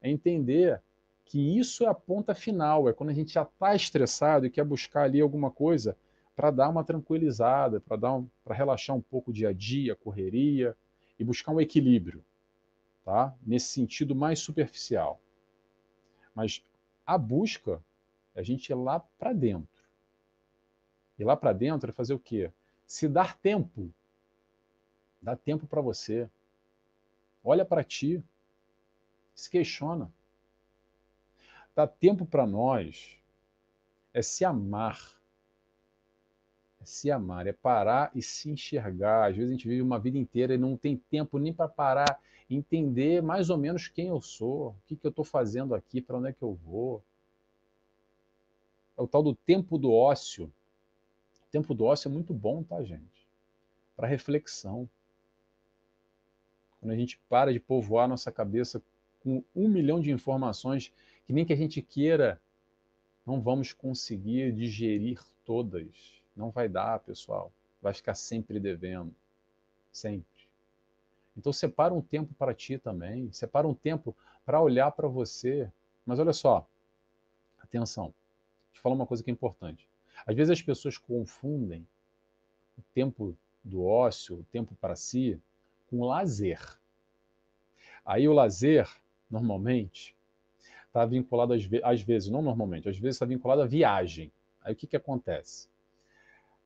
é entender que isso é a ponta final, é quando a gente já está estressado e quer buscar ali alguma coisa para dar uma tranquilizada, para dar um, para relaxar um pouco o dia a dia, correria, e buscar um equilíbrio, tá? nesse sentido mais superficial. Mas a busca É a gente ir lá para dentro. Ir lá para dentro é fazer o quê? Se dar tempo. Dá tempo para você. Olha para ti. Se questiona. Dá tempo para nós é se amar. É se amar, é parar e se enxergar. Às vezes a gente vive uma vida inteira e não tem tempo nem para parar, entender mais ou menos quem eu sou, o que, que eu estou fazendo aqui, para onde é que eu vou. É o tal do tempo do ócio. O tempo do ócio é muito bom, tá, gente? Para reflexão. Quando a gente para de povoar nossa cabeça com um milhão de informações que nem que a gente queira, não vamos conseguir digerir todas. Não vai dar, pessoal. Vai ficar sempre devendo. Sempre. Então separa um tempo para ti também. Separa um tempo para olhar para você. Mas olha só. Atenção. Eu falar uma coisa que é importante. Às vezes as pessoas confundem o tempo do ócio, o tempo para si, com lazer. Aí o lazer, normalmente, está vinculado às, às, vezes, não normalmente, às vezes está vinculado à viagem. Aí o que, que acontece?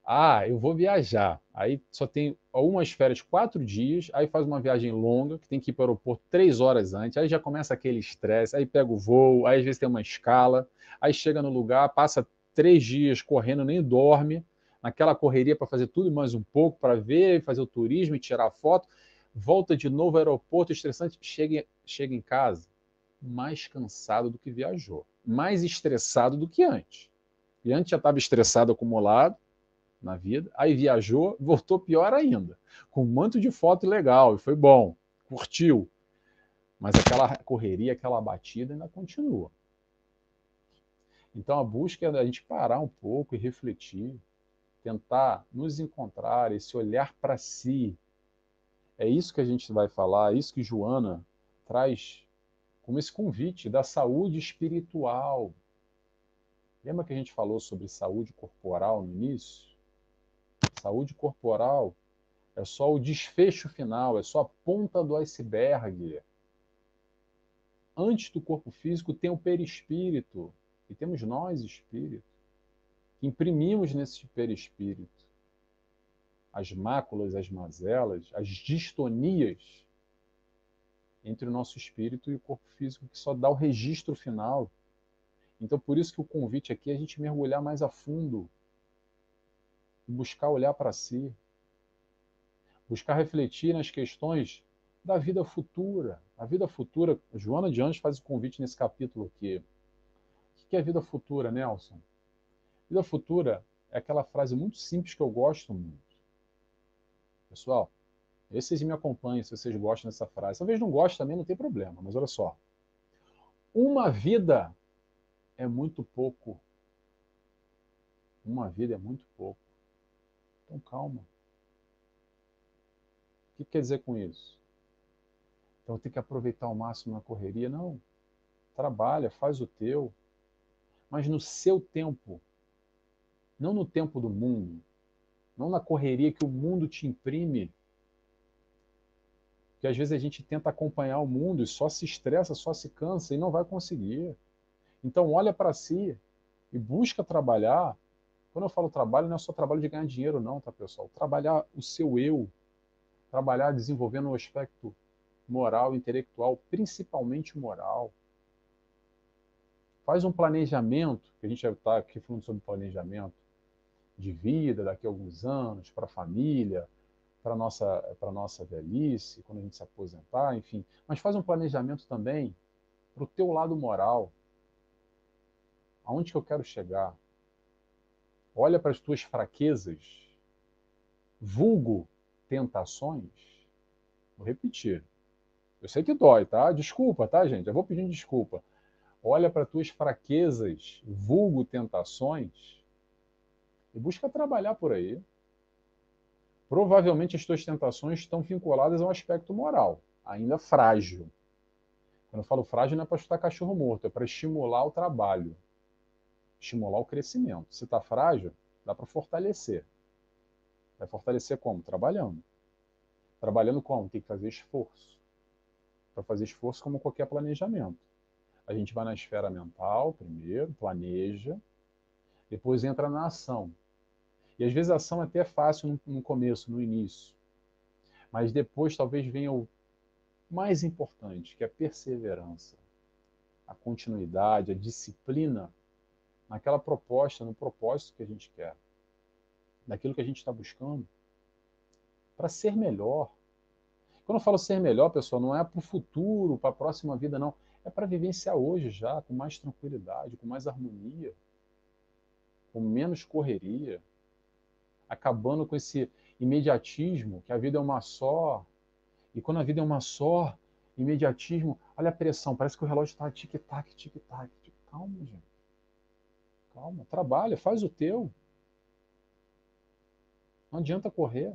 Ah, eu vou viajar. Aí só tem algumas férias, quatro dias, aí faz uma viagem longa, que tem que ir para o aeroporto três horas antes, aí já começa aquele estresse, aí pega o voo, aí às vezes tem uma escala, aí chega no lugar, passa três dias correndo, nem dorme, naquela correria para fazer tudo mais um pouco, para ver, fazer o turismo e tirar foto, volta de novo ao aeroporto, estressante, chega, chega em casa mais cansado do que viajou, mais estressado do que antes. E antes já estava estressado, acumulado na vida, aí viajou, voltou pior ainda, com um manto de foto legal, e foi bom, curtiu. Mas aquela correria, aquela batida ainda continua. Então a busca é a gente parar um pouco e refletir, tentar nos encontrar, esse olhar para si. É isso que a gente vai falar, é isso que Joana traz como esse convite da saúde espiritual. Lembra que a gente falou sobre saúde corporal no início? Saúde corporal é só o desfecho final, é só a ponta do iceberg. Antes do corpo físico tem o perispírito, e temos nós, espírito, que imprimimos nesse perispírito as máculas, as mazelas, as distonias entre o nosso espírito e o corpo físico, que só dá o registro final. Então, por isso que o convite aqui é a gente mergulhar mais a fundo, buscar olhar para si, buscar refletir nas questões da vida futura. A vida futura, Joana de Anjos faz o convite nesse capítulo aqui. O que é vida futura, Nelson? Vida futura é aquela frase muito simples que eu gosto muito. Pessoal, esses me acompanham se vocês gostam dessa frase. Talvez não gostem também, não tem problema, mas olha só. Uma vida é muito pouco. Uma vida é muito pouco. Então calma. O que quer dizer com isso? Então tem que aproveitar ao máximo na correria? Não. Trabalha, faz o teu. Mas no seu tempo. Não no tempo do mundo. Não na correria que o mundo te imprime que às vezes a gente tenta acompanhar o mundo e só se estressa, só se cansa e não vai conseguir. Então olha para si e busca trabalhar. Quando eu falo trabalho, não é só trabalho de ganhar dinheiro, não, tá, pessoal? Trabalhar o seu eu, trabalhar desenvolvendo o um aspecto moral, intelectual, principalmente moral. Faz um planejamento, que a gente está aqui falando sobre planejamento de vida daqui a alguns anos, para a família, para a nossa, nossa velhice, quando a gente se aposentar, enfim. Mas faz um planejamento também para o teu lado moral. Aonde que eu quero chegar? Olha para as tuas fraquezas, vulgo tentações. Vou repetir. Eu sei que dói, tá? Desculpa, tá, gente? Eu vou pedindo desculpa. Olha para tuas fraquezas, vulgo tentações, e busca trabalhar por aí provavelmente as tuas tentações estão vinculadas ao aspecto moral, ainda frágil. Quando eu falo frágil, não é para chutar cachorro morto, é para estimular o trabalho, estimular o crescimento. Se está frágil, dá para fortalecer. Vai fortalecer como? Trabalhando. Trabalhando como? Tem que fazer esforço. Para fazer esforço, como qualquer planejamento. a gente vai na esfera mental primeiro, planeja, depois entra na ação. E às vezes a ação é até é fácil no, no começo, no início. Mas depois talvez venha o mais importante, que é a perseverança, a continuidade, a disciplina naquela proposta, no propósito que a gente quer, naquilo que a gente está buscando, para ser melhor. Quando eu falo ser melhor, pessoal, não é para o futuro, para a próxima vida, não. É para vivenciar hoje já, com mais tranquilidade, com mais harmonia, com menos correria, acabando com esse imediatismo, que a vida é uma só. E quando a vida é uma só, imediatismo, olha a pressão, parece que o relógio está tic-tac, tic-tac. Calma, gente. Calma, trabalha, faz o teu. Não adianta correr.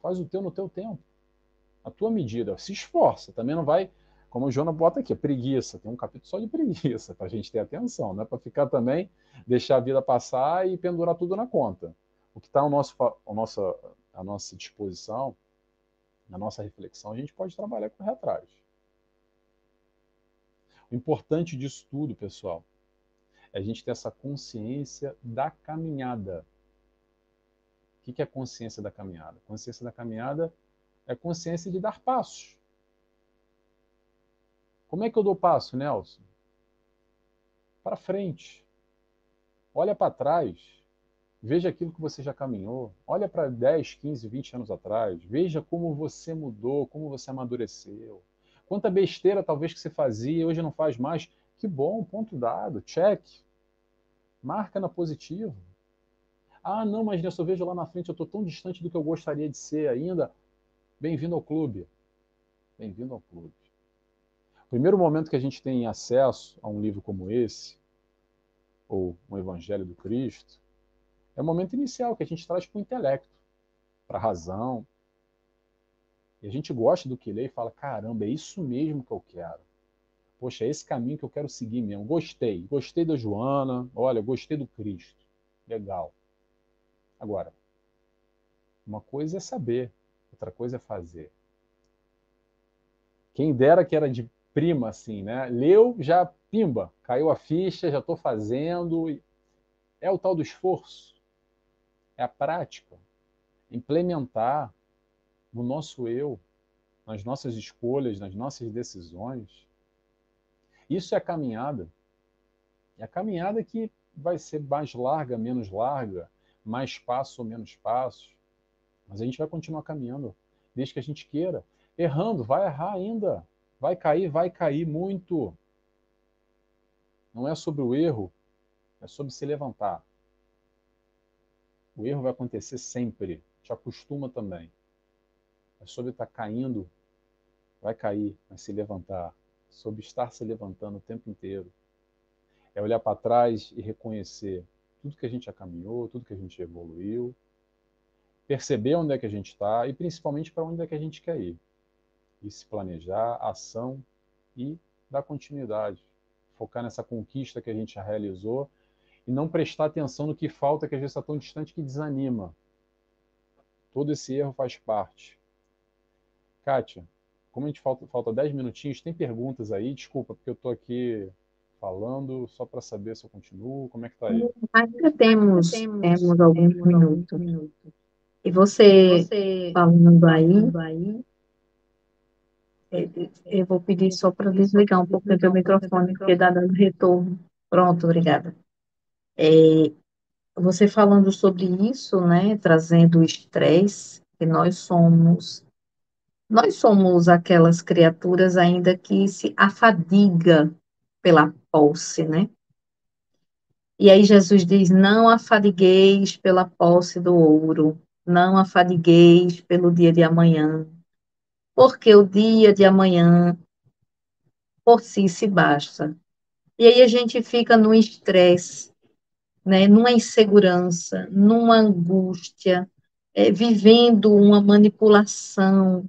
Faz o teu no teu tempo. A tua medida. Se esforça. Também não vai, como o Jonas bota aqui, preguiça. Tem um capítulo só de preguiça, para a gente ter atenção. Não é para ficar também, deixar a vida passar e pendurar tudo na conta. O que está ao nosso, ao nossa, à nossa disposição, na nossa reflexão, a gente pode trabalhar com atrás. O importante disso tudo, pessoal, é a gente ter essa consciência da caminhada. O que é consciência da caminhada? Consciência da caminhada é consciência de dar passos. Como é que eu dou passo, Nelson? Para frente. Olha para trás. Veja aquilo que você já caminhou. Olha para 10, 15, 20 anos atrás. Veja como você mudou, como você amadureceu. Quanta besteira talvez que você fazia e hoje não faz mais. Que bom, ponto dado, check. Marca na positiva. Ah, não, mas eu vejo lá na frente, eu estou tão distante do que eu gostaria de ser ainda. Bem-vindo ao clube. Bem-vindo ao clube. O primeiro momento que a gente tem acesso a um livro como esse, ou um Evangelho do Cristo, é o momento inicial que a gente traz para o intelecto, para a razão. E a gente gosta do que lê e fala: caramba, é isso mesmo que eu quero poxa, é esse caminho que eu quero seguir mesmo. Gostei, gostei da Joana, olha, gostei do Cristo. Legal. Agora, uma coisa é saber, outra coisa é fazer. Quem dera que era de prima, assim, né? Leu, já pimba, caiu a ficha, já estou fazendo. É o tal do esforço, é a prática, implementar no nosso eu, nas nossas escolhas, nas nossas decisões, isso é a caminhada. É a caminhada que vai ser mais larga, menos larga, mais passo ou menos passos. Mas a gente vai continuar caminhando, desde que a gente queira. Errando, vai errar ainda. Vai cair, vai cair muito. Não é sobre o erro, é sobre se levantar. O erro vai acontecer sempre. Te acostuma também. É sobre estar caindo, vai cair, mas se levantar sobre estar se levantando o tempo inteiro. É olhar para trás e reconhecer tudo que a gente já caminhou, tudo que a gente evoluiu, perceber onde é que a gente está e principalmente para onde é que a gente quer ir. E se planejar, ação e dar continuidade. Focar nessa conquista que a gente já realizou e não prestar atenção no que falta, que às vezes está tão distante que desanima. Todo esse erro faz parte. Kátia, como a gente falta, falta 10 minutinhos, tem perguntas aí? Desculpa, porque eu estou aqui falando só para saber se eu continuo. Como é que está aí? Ainda temos, temos alguns minutos. E você, você falando aí, aí eu vou pedir só para desligar um pouco o teu microfone, porque está dando retorno. Pronto, obrigada. É, você falando sobre isso, né, trazendo o estresse, que nós somos nós somos aquelas criaturas ainda que se afadiga pela posse, né? E aí Jesus diz: Não afadigueis pela posse do ouro, não afadigueis pelo dia de amanhã, porque o dia de amanhã por si se basta. E aí a gente fica no estresse, né, numa insegurança, numa angústia, é, vivendo uma manipulação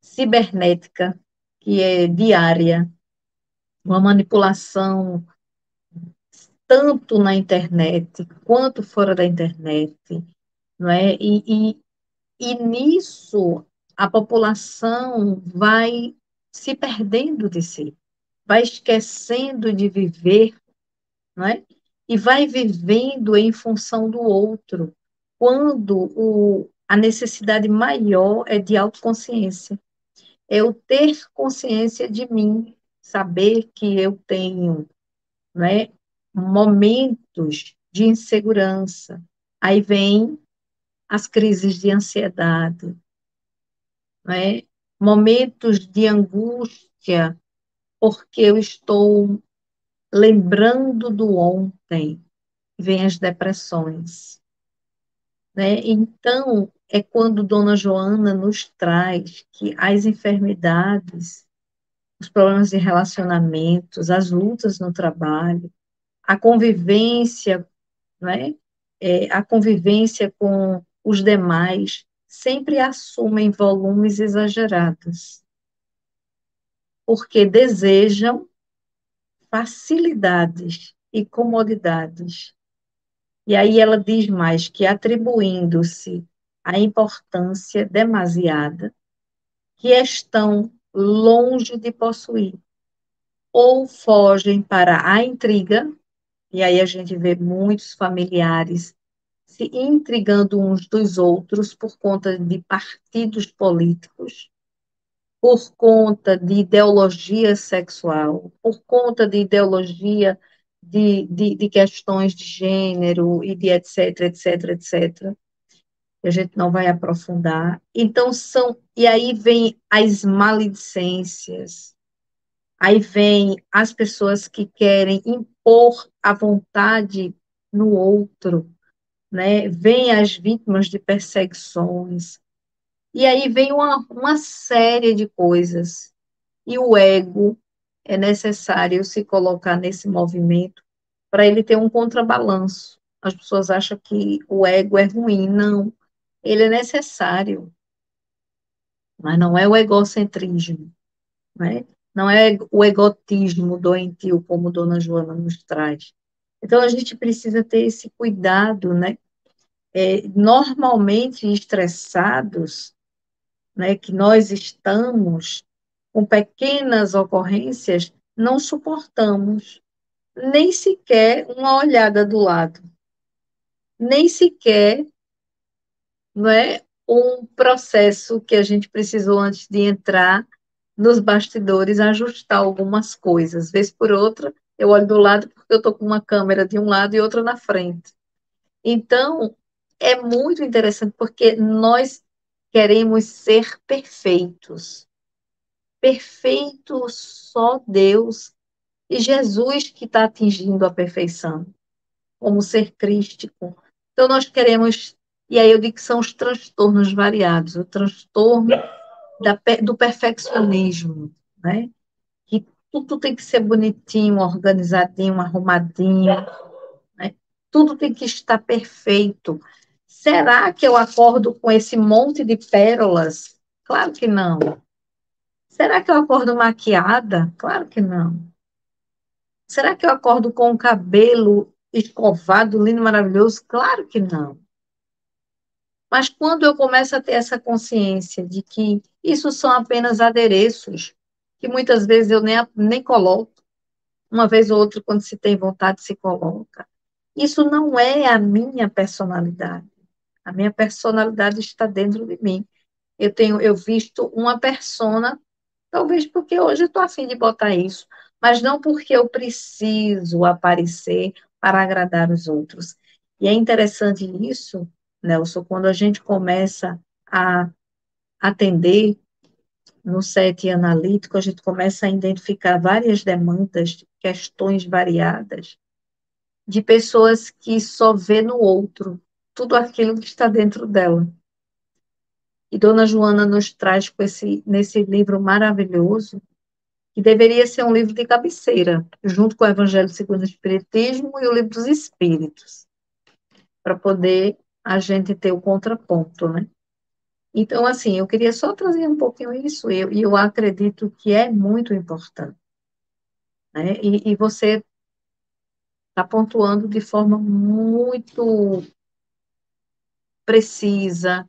cibernética, que é diária, uma manipulação tanto na internet quanto fora da internet, não é? E, e, e nisso a população vai se perdendo de si. vai esquecendo de viver, não é? E vai vivendo em função do outro, quando o, a necessidade maior é de autoconsciência. É eu ter consciência de mim, saber que eu tenho né, momentos de insegurança. Aí vem as crises de ansiedade, né, momentos de angústia, porque eu estou lembrando do ontem, vem as depressões. Né? Então, é quando Dona Joana nos traz que as enfermidades, os problemas de relacionamentos, as lutas no trabalho, a convivência, né? É, a convivência com os demais, sempre assumem volumes exagerados, porque desejam facilidades e comodidades. E aí ela diz mais que atribuindo-se a importância demasiada que estão longe de possuir, ou fogem para a intriga, e aí a gente vê muitos familiares se intrigando uns dos outros por conta de partidos políticos, por conta de ideologia sexual, por conta de ideologia de, de, de questões de gênero e de etc, etc, etc. A gente não vai aprofundar. Então, são. E aí vem as maledicências, aí vem as pessoas que querem impor a vontade no outro, né? Vem as vítimas de perseguições, e aí vem uma, uma série de coisas, e o ego é necessário se colocar nesse movimento para ele ter um contrabalanço. As pessoas acham que o ego é ruim, não, ele é necessário, mas não é o egocentrismo, né? não é o egotismo doentio, como Dona Joana nos traz. Então, a gente precisa ter esse cuidado, né? É, normalmente estressados, né, que nós estamos com pequenas ocorrências, não suportamos nem sequer uma olhada do lado, nem sequer não é, um processo que a gente precisou antes de entrar nos bastidores ajustar algumas coisas. Vez por outra, eu olho do lado porque eu estou com uma câmera de um lado e outra na frente. Então, é muito interessante porque nós queremos ser perfeitos. Perfeito só Deus e Jesus que está atingindo a perfeição, como ser crístico. Então, nós queremos, e aí eu digo que são os transtornos variados, o transtorno da, do perfeccionismo, né? Que tudo tem que ser bonitinho, organizadinho, arrumadinho, né? Tudo tem que estar perfeito. Será que eu acordo com esse monte de pérolas? Claro que não. Será que eu acordo maquiada? Claro que não. Será que eu acordo com o cabelo escovado, lindo, maravilhoso? Claro que não. Mas quando eu começo a ter essa consciência de que isso são apenas adereços, que muitas vezes eu nem, nem coloco, uma vez ou outra, quando se tem vontade, se coloca. Isso não é a minha personalidade. A minha personalidade está dentro de mim. Eu tenho, eu visto uma persona, talvez porque hoje eu estou afim de botar isso, mas não porque eu preciso aparecer para agradar os outros. E é interessante isso, Nelson, quando a gente começa a atender no set analítico, a gente começa a identificar várias demandas, questões variadas, de pessoas que só vê no outro tudo aquilo que está dentro dela. E Dona Joana nos traz com esse, nesse livro maravilhoso, que deveria ser um livro de cabeceira, junto com o Evangelho segundo o Espiritismo e o Livro dos Espíritos, para poder a gente ter o contraponto, né? Então, assim, eu queria só trazer um pouquinho isso, e eu, eu acredito que é muito importante. Né? E, e você está pontuando de forma muito precisa,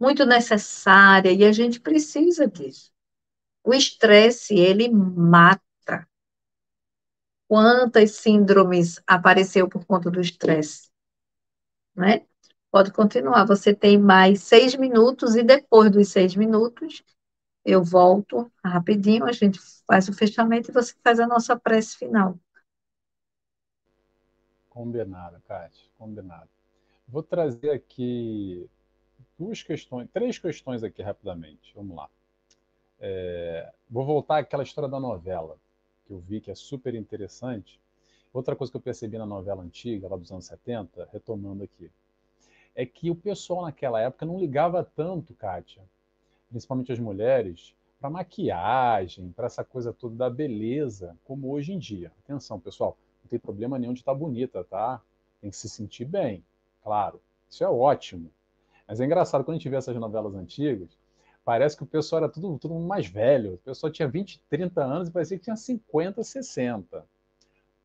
muito necessária, e a gente precisa disso. O estresse, ele mata, quantas síndromes apareceu por conta do estresse, né? Pode continuar. Você tem mais seis minutos e depois dos seis minutos eu volto rapidinho, a gente faz o fechamento e você faz a nossa prece final. Combinado, Kátia, combinado. Vou trazer aqui duas questões, três questões aqui rapidamente. Vamos lá. É, vou voltar àquela história da novela, que eu vi que é super interessante. Outra coisa que eu percebi na novela antiga, lá dos anos 70, retomando aqui, é que o pessoal naquela época não ligava tanto, Kátia, principalmente as mulheres, para maquiagem, para essa coisa toda da beleza, como hoje em dia. Atenção, pessoal, não tem problema nenhum de estar tá bonita, tá? Tem que se sentir bem, claro. Isso é ótimo. Mas é engraçado, quando a gente vê essas novelas antigas, parece que o pessoal era tudo, tudo mais velho. O pessoal tinha 20, 30 anos e parecia que tinha 50, 60.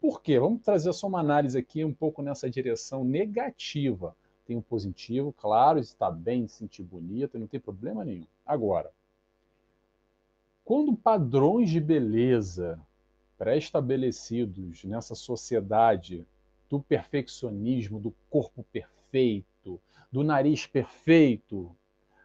Por quê? Vamos trazer só uma análise aqui um pouco nessa direção negativa. Tem um positivo, claro, está bem, se sentir bonita, não tem problema nenhum. Agora, quando padrões de beleza pré-estabelecidos nessa sociedade do perfeccionismo, do corpo perfeito, do nariz perfeito,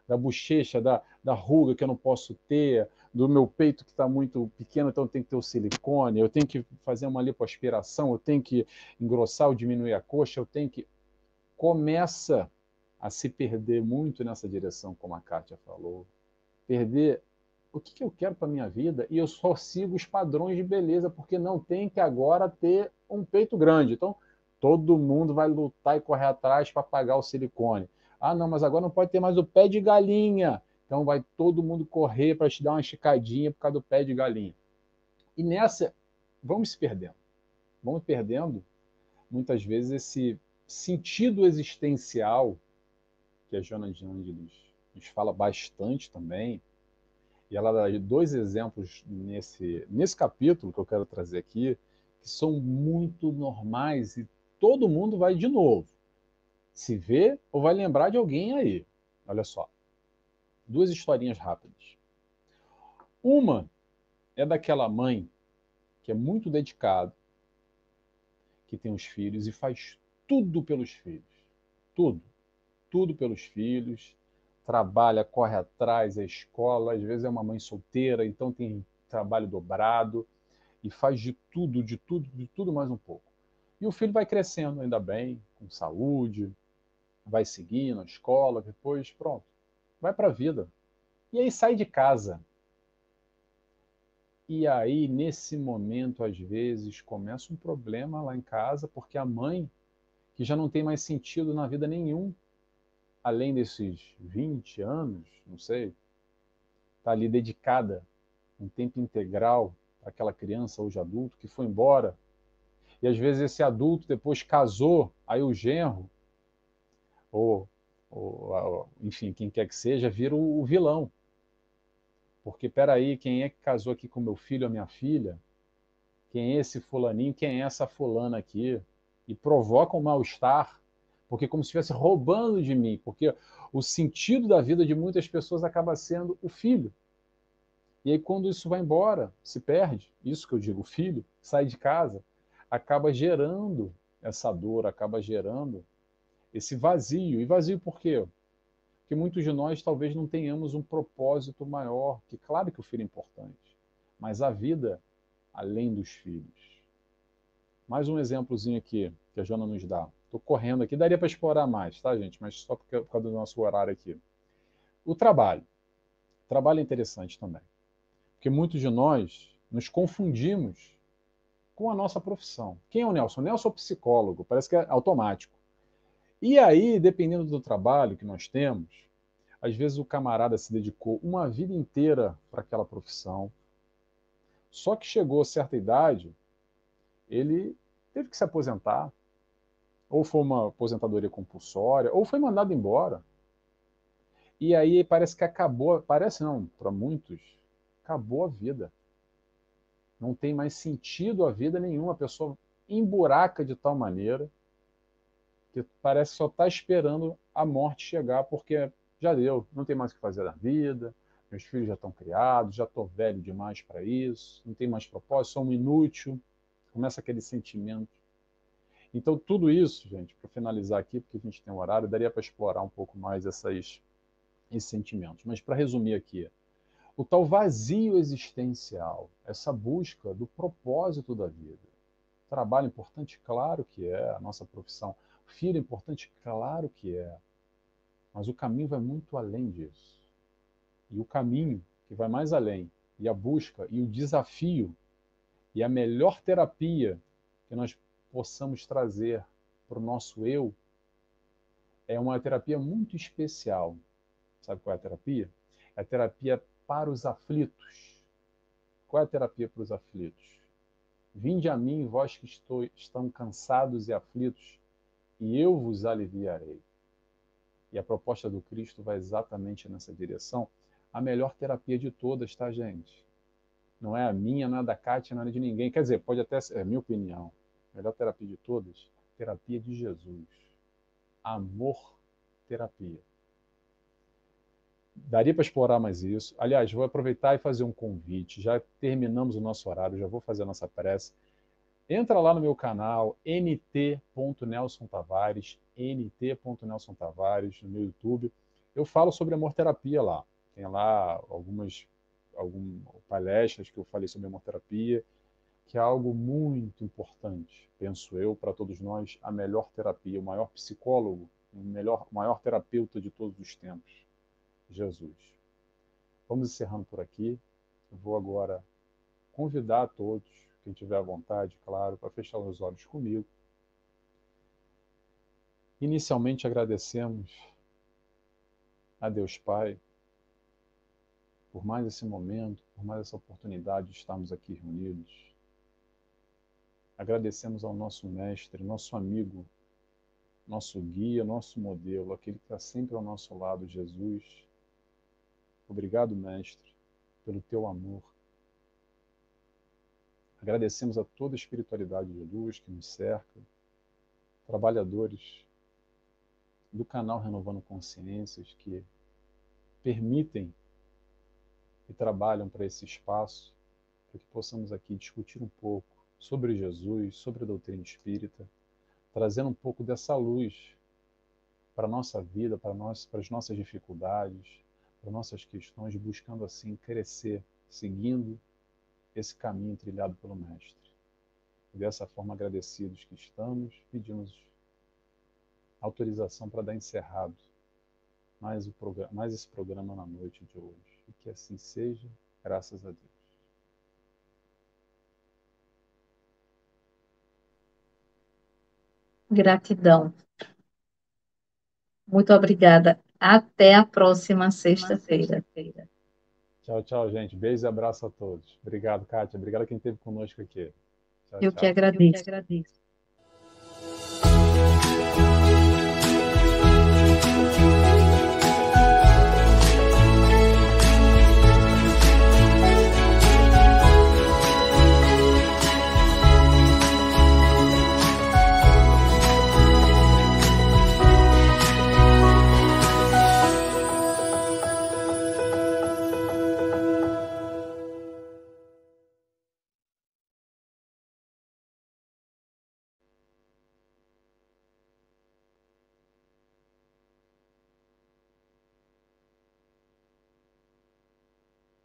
da bochecha, da, da ruga que eu não posso ter, do meu peito que está muito pequeno, então tem que ter o silicone, eu tenho que fazer uma lipoaspiração, eu tenho que engrossar ou diminuir a coxa, eu tenho que. Começa a se perder muito nessa direção, como a Kátia falou. Perder o que, que eu quero para minha vida e eu só sigo os padrões de beleza, porque não tem que agora ter um peito grande. Então, todo mundo vai lutar e correr atrás para pagar o silicone. Ah, não, mas agora não pode ter mais o pé de galinha. Então vai todo mundo correr para te dar uma esticadinha por causa do pé de galinha. E nessa, vamos se perdendo. Vamos perdendo, muitas vezes, esse sentido existencial que a Jona de Angelis nos fala bastante também. E ela dá dois exemplos nesse, nesse capítulo que eu quero trazer aqui, que são muito normais e todo mundo vai de novo se vê ou vai lembrar de alguém aí. Olha só. Duas historinhas rápidas. Uma é daquela mãe que é muito dedicada, que tem os filhos e faz tudo pelos filhos. Tudo. Tudo pelos filhos. Trabalha, corre atrás, é escola. Às vezes é uma mãe solteira, então tem trabalho dobrado. E faz de tudo, de tudo, de tudo mais um pouco. E o filho vai crescendo, ainda bem, com saúde, vai seguindo a escola, depois, pronto, vai para a vida. E aí sai de casa. E aí, nesse momento, às vezes, começa um problema lá em casa, porque a mãe, que já não tem mais sentido na vida nenhum, além desses 20 anos, não sei, está ali dedicada um tempo integral para aquela criança, hoje adulto, que foi embora. E às vezes esse adulto depois casou, aí o genro ou, ou, enfim, quem quer que seja, vira o vilão. Porque, peraí, quem é que casou aqui com meu filho ou minha filha? Quem é esse fulaninho? Quem é essa fulana aqui? E provoca um mal-estar, porque como se estivesse roubando de mim, porque o sentido da vida de muitas pessoas acaba sendo o filho. E aí, quando isso vai embora, se perde, isso que eu digo, o filho sai de casa, acaba gerando essa dor, acaba gerando esse vazio. E vazio por quê? Porque muitos de nós talvez não tenhamos um propósito maior, que claro que o filho é importante, mas a vida além dos filhos. Mais um exemplozinho aqui que a Jona nos dá. Estou correndo aqui, daria para explorar mais, tá, gente? Mas só por causa do nosso horário aqui. O trabalho. O trabalho é interessante também. Porque muitos de nós nos confundimos com a nossa profissão. Quem é o Nelson? O Nelson é psicólogo, parece que é automático. E aí, dependendo do trabalho que nós temos, às vezes o camarada se dedicou uma vida inteira para aquela profissão, só que chegou a certa idade, ele teve que se aposentar, ou foi uma aposentadoria compulsória, ou foi mandado embora. E aí parece que acabou, parece não, para muitos, acabou a vida. Não tem mais sentido a vida nenhuma, a pessoa emburaca de tal maneira que parece só estar tá esperando a morte chegar, porque já deu, não tem mais o que fazer na vida, meus filhos já estão criados, já estou velho demais para isso, não tem mais propósito, sou um inútil. começa aquele sentimento. Então, tudo isso, gente, para finalizar aqui, porque a gente tem um horário, daria para explorar um pouco mais essas, esses sentimentos. Mas, para resumir aqui, o tal vazio existencial, essa busca do propósito da vida. Trabalho importante, claro que é, a nossa profissão. Filho importante, claro que é. Mas o caminho vai muito além disso. E o caminho que vai mais além, e a busca, e o desafio, e a melhor terapia que nós possamos trazer para o nosso eu, é uma terapia muito especial. Sabe qual é a terapia? É a terapia para os aflitos. Qual é a terapia para os aflitos? Vinde a mim, vós que estou, estão cansados e aflitos, e eu vos aliviarei. E a proposta do Cristo vai exatamente nessa direção. A melhor terapia de todas, tá, gente? Não é a minha, não é da Kátia, não é de ninguém. Quer dizer, pode até ser, é minha opinião. A melhor terapia de todas, terapia de Jesus. Amor terapia. Daria para explorar mais isso. Aliás, vou aproveitar e fazer um convite. Já terminamos o nosso horário, já vou fazer a nossa prece. Entra lá no meu canal, nt.nelson Tavares, nt.nelson Tavares, no meu YouTube. Eu falo sobre amor terapia lá. Tem lá algumas, algumas palestras que eu falei sobre amor terapia, que é algo muito importante, penso eu, para todos nós, a melhor terapia, o maior psicólogo, o melhor, o maior terapeuta de todos os tempos Jesus. Vamos encerrando por aqui. Eu vou agora convidar a todos, quem tiver vontade, claro, para fechar os olhos comigo. Inicialmente agradecemos a Deus Pai por mais esse momento, por mais essa oportunidade de estarmos aqui reunidos. Agradecemos ao nosso mestre, nosso amigo, nosso guia, nosso modelo, aquele que está sempre ao nosso lado, Jesus, Obrigado, Mestre, pelo teu amor. Agradecemos a toda a espiritualidade de luz que nos cerca, trabalhadores do canal Renovando Consciências que permitem e trabalham para esse espaço, para que possamos aqui discutir um pouco sobre Jesus, sobre a doutrina espírita, trazendo um pouco dessa luz para a nossa vida, para, nós, para as nossas dificuldades, para nossas questões, buscando assim crescer, seguindo esse caminho trilhado pelo Mestre. E dessa forma, agradecidos que estamos, pedimos autorização para dar encerrado mais, programa, mais esse programa na noite de hoje. E que assim seja, graças a Deus. Gratidão. Muito obrigada. Até a próxima sexta-feira. Tchau, tchau, gente. Beijo e abraço a todos. Obrigado, Kátia. Obrigado a quem esteve conosco aqui. Tchau, Eu, tchau. Que agradeço. Eu que agradeço.